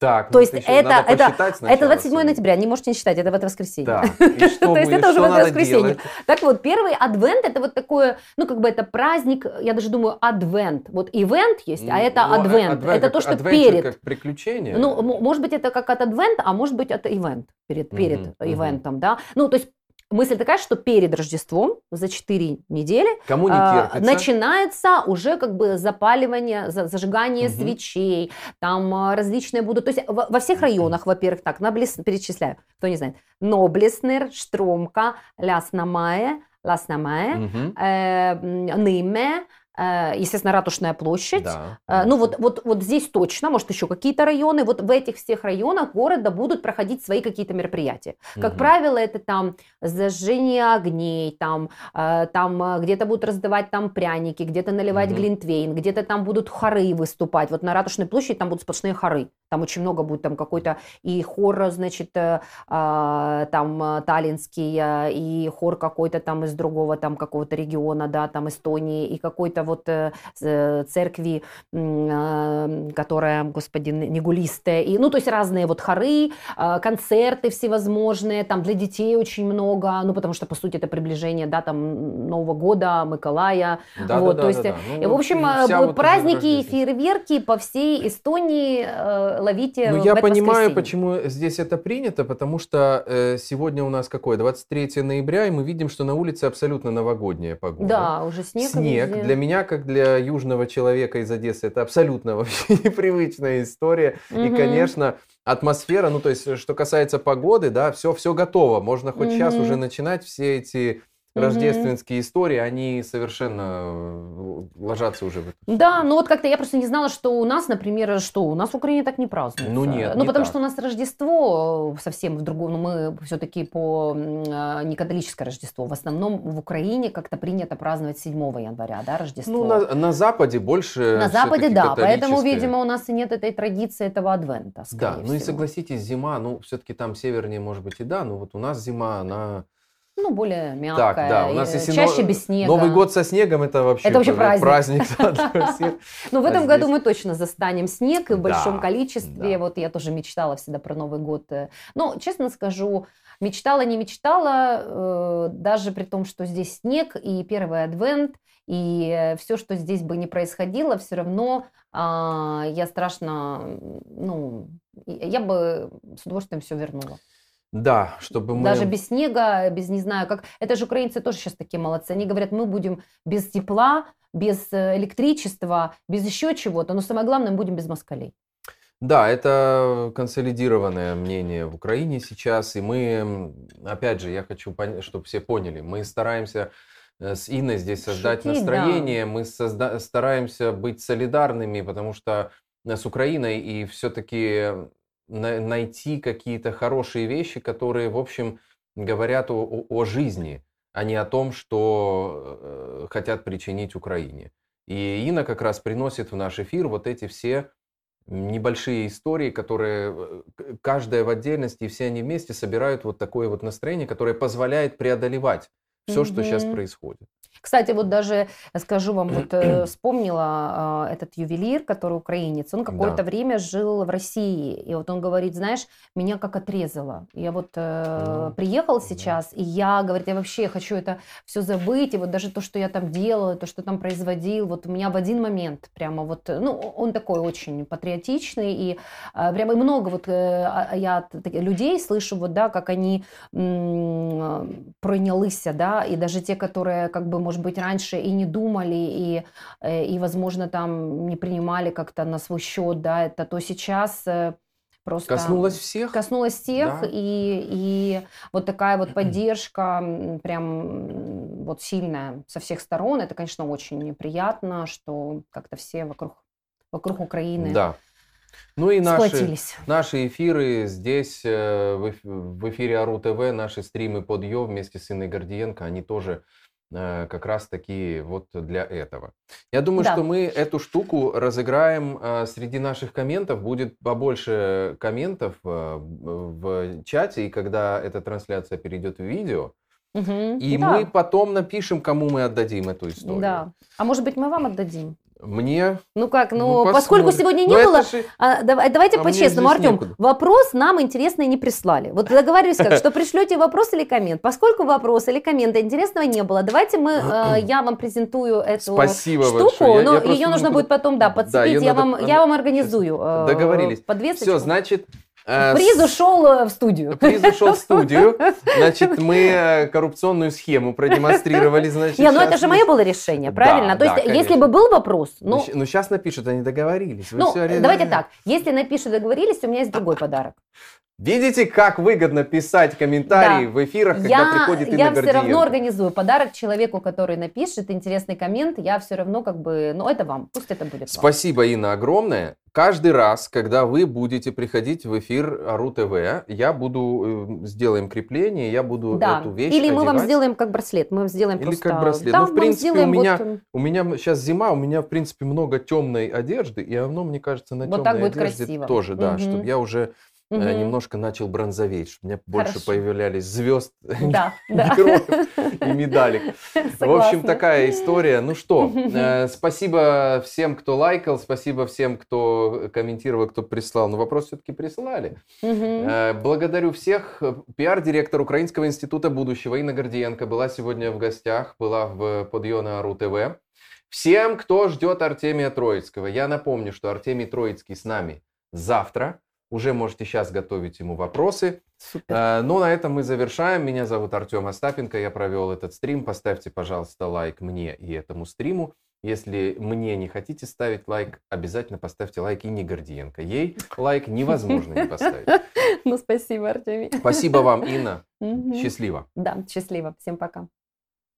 Так, то ну, есть это, это, это 27 ноября, не можете не считать, это в это воскресенье. Да. И что То есть это уже в это воскресенье. Так вот, первый адвент это вот такое, ну как бы это праздник, я даже думаю, адвент. Вот ивент есть, а это ну, адвент. Это то, что перед. как приключение. Ну, может быть, это как от адвент, а может быть, это ивент перед, перед ивентом, да. Ну, то есть мысль такая, что перед Рождеством за 4 недели Кому не э, начинается уже как бы запаливание, зажигание угу. свечей, там а, различные будут, то есть во, во всех районах, во-первых, так, Наблес, перечисляю, кто не знает, Ноблеснер, Штромка, Ляснамае, Ласнамае, угу. э, Ныме, естественно, Ратушная площадь. Да, э, ну вот, вот, вот здесь точно, может еще какие-то районы. Вот в этих всех районах города будут проходить свои какие-то мероприятия. Как угу. правило, это там зажжение огней, там, э, там где-то будут раздавать там пряники, где-то наливать угу. глинтвейн, где-то там будут хоры выступать. Вот на Ратушной площади там будут сплошные хоры. Там очень много будет там какой-то и хор, значит, там таллинский, и хор какой-то там из другого там какого-то региона, да, там Эстонии, и какой-то вот э, э, церкви, а, которая, господи, Негулистая, и, ну, то есть разные вот хоры, а, концерты всевозможные, там для детей очень много, ну, потому что, по сути, это приближение, да, там, Нового года, Миколая, да, вот, да, то есть, да, да. Ну, в общем, э, вот праздники и фейерверки по всей Эстонии ловите Ну, я понимаю, почему здесь это принято, потому что э, сегодня у нас какое, 23 ноября, и мы видим, что на улице абсолютно новогодняя погода. Да, уже снег. Снег. Везде. Для меня меня, как для южного человека из Одессы, это абсолютно вообще непривычная история. Угу. И, конечно, атмосфера, ну, то есть, что касается погоды, да, все, все готово. Можно хоть угу. сейчас уже начинать все эти рождественские истории, они совершенно э, ложатся уже в это. Да, ну вот как-то я просто не знала, что у нас, например, что у нас в Украине так не празднуется. Ну нет, Ну не потому так. что у нас Рождество совсем в другом, ну мы все-таки по а, не католическое Рождество. В основном в Украине как-то принято праздновать 7 января, да, Рождество. Ну на, на Западе больше На Западе, да, поэтому, видимо, у нас и нет этой традиции этого адвента, Да, всего. ну и согласитесь, зима, ну все-таки там севернее, может быть, и да, но вот у нас зима, она ну, более мягкая. Так, да, у нас если чаще но... без снега. Новый год со снегом это вообще, это вообще праздник. праздник. Ну, в этом году мы точно застанем снег и в большом количестве. Вот я тоже мечтала всегда про Новый год. Но, честно скажу, мечтала, не мечтала, э, даже при том, что здесь снег и первый адвент, и все, что здесь бы не происходило, все равно а, я страшно, ну, я бы с удовольствием все вернула. Да, чтобы мы... Даже без снега, без не знаю как. Это же украинцы тоже сейчас такие молодцы. Они говорят, мы будем без тепла, без э, электричества, без еще чего-то, но самое главное, мы будем без москалей. Да, это консолидированное мнение в Украине сейчас, и мы, опять же, я хочу, чтобы все поняли, мы стараемся э, с Инной здесь создать Шутить, настроение, да. мы созда- стараемся быть солидарными, потому что с Украиной и все-таки найти какие-то хорошие вещи, которые, в общем, говорят о, о жизни, а не о том, что э, хотят причинить Украине. И Инна как раз приносит в наш эфир вот эти все небольшие истории, которые э, каждая в отдельности и все они вместе собирают вот такое вот настроение, которое позволяет преодолевать все, mm-hmm. что сейчас происходит. Кстати, вот даже скажу вам, вот э, вспомнила э, этот ювелир, который украинец, он какое-то да. время жил в России, и вот он говорит, знаешь, меня как отрезало. Я вот э, приехал сейчас, и я, говорит, я вообще хочу это все забыть, и вот даже то, что я там делала, то, что там производил, вот у меня в один момент прямо вот, ну, он такой очень патриотичный, и э, прямо много вот э, а, я от людей слышу, вот, да, как они м- пройнялися, да, и даже те, которые как бы, может может быть, раньше и не думали, и, э, и возможно, там не принимали как-то на свой счет, да, это то сейчас э, просто... Коснулось всех. Коснулось всех, да. и, и вот такая вот поддержка прям вот сильная со всех сторон, это, конечно, очень приятно, что как-то все вокруг, вокруг Украины да. Ну и наши, наши эфиры здесь, э, в эфире Ару ТВ, наши стримы под Йо вместе с Инной Гордиенко, они тоже как раз таки вот для этого. Я думаю, да. что мы эту штуку разыграем э, среди наших комментов. Будет побольше комментов э, в чате, и когда эта трансляция перейдет в видео, угу. и да. мы потом напишем, кому мы отдадим эту историю. Да. А может быть, мы вам отдадим? Мне. Ну как, ну, ну поскольку сегодня не Но было, же... а, давайте а по-честному, Артем, некуда. вопрос нам интересный не прислали. Вот договорились как, что пришлете вопрос или коммент. Поскольку вопрос или коммента интересного не было, давайте мы, э, я вам презентую эту Спасибо штуку, большое. но я, ее нужно будет потом, да, подцепить, да, я, надо... вам, я вам организую. Э, Договорились. Подвесочку. Все, значит, приз ушел э, в студию. Приз ушел в студию. Значит, мы э, коррупционную схему продемонстрировали. Значит, Не, ну это же мое было решение, правильно? То есть, если бы был вопрос... Ну, ну, сейчас напишут, они договорились. Ну, давайте так. Если напишут, договорились, у меня есть другой подарок. Видите, как выгодно писать комментарии да. в эфирах, когда я, приходит Инна Я все равно организую подарок человеку, который напишет интересный коммент. Я все равно как бы, ну это вам, пусть это будет Спасибо, вам. Инна, огромное. Каждый раз, когда вы будете приходить в эфир Ару ТВ, я буду, э, сделаем крепление, я буду да. эту вещь Или одевать. мы вам сделаем как браслет, мы сделаем Или просто... как браслет. Да, ну, в принципе, у меня, вот... у меня сейчас зима, у меня, в принципе, много темной одежды, и оно, мне кажется, на вот темной одежде красиво. тоже, да, угу. чтобы я уже угу. немножко начал бронзоветь, чтобы у меня больше Хорошо. появлялись звезд, да, и медалек. В общем, такая история. Ну что, э, спасибо всем, кто лайкал, спасибо всем, кто комментировал, кто прислал. Но вопрос все-таки прислали. Э, благодарю всех. Пиар-директор Украинского института будущего Инна Гордиенко была сегодня в гостях, была в Подъена Ру ТВ. Всем, кто ждет Артемия Троицкого, я напомню, что Артемий Троицкий с нами завтра. Уже можете сейчас готовить ему вопросы. Супер. Э, Но ну, на этом мы завершаем. Меня зовут Артем Остапенко. Я провел этот стрим. Поставьте, пожалуйста, лайк мне и этому стриму. Если мне не хотите ставить лайк, обязательно поставьте лайк и не Гордиенко. Ей лайк невозможно не поставить. Ну, спасибо, Артемий. Спасибо вам, Инна. Счастливо. Да, счастливо. Всем пока.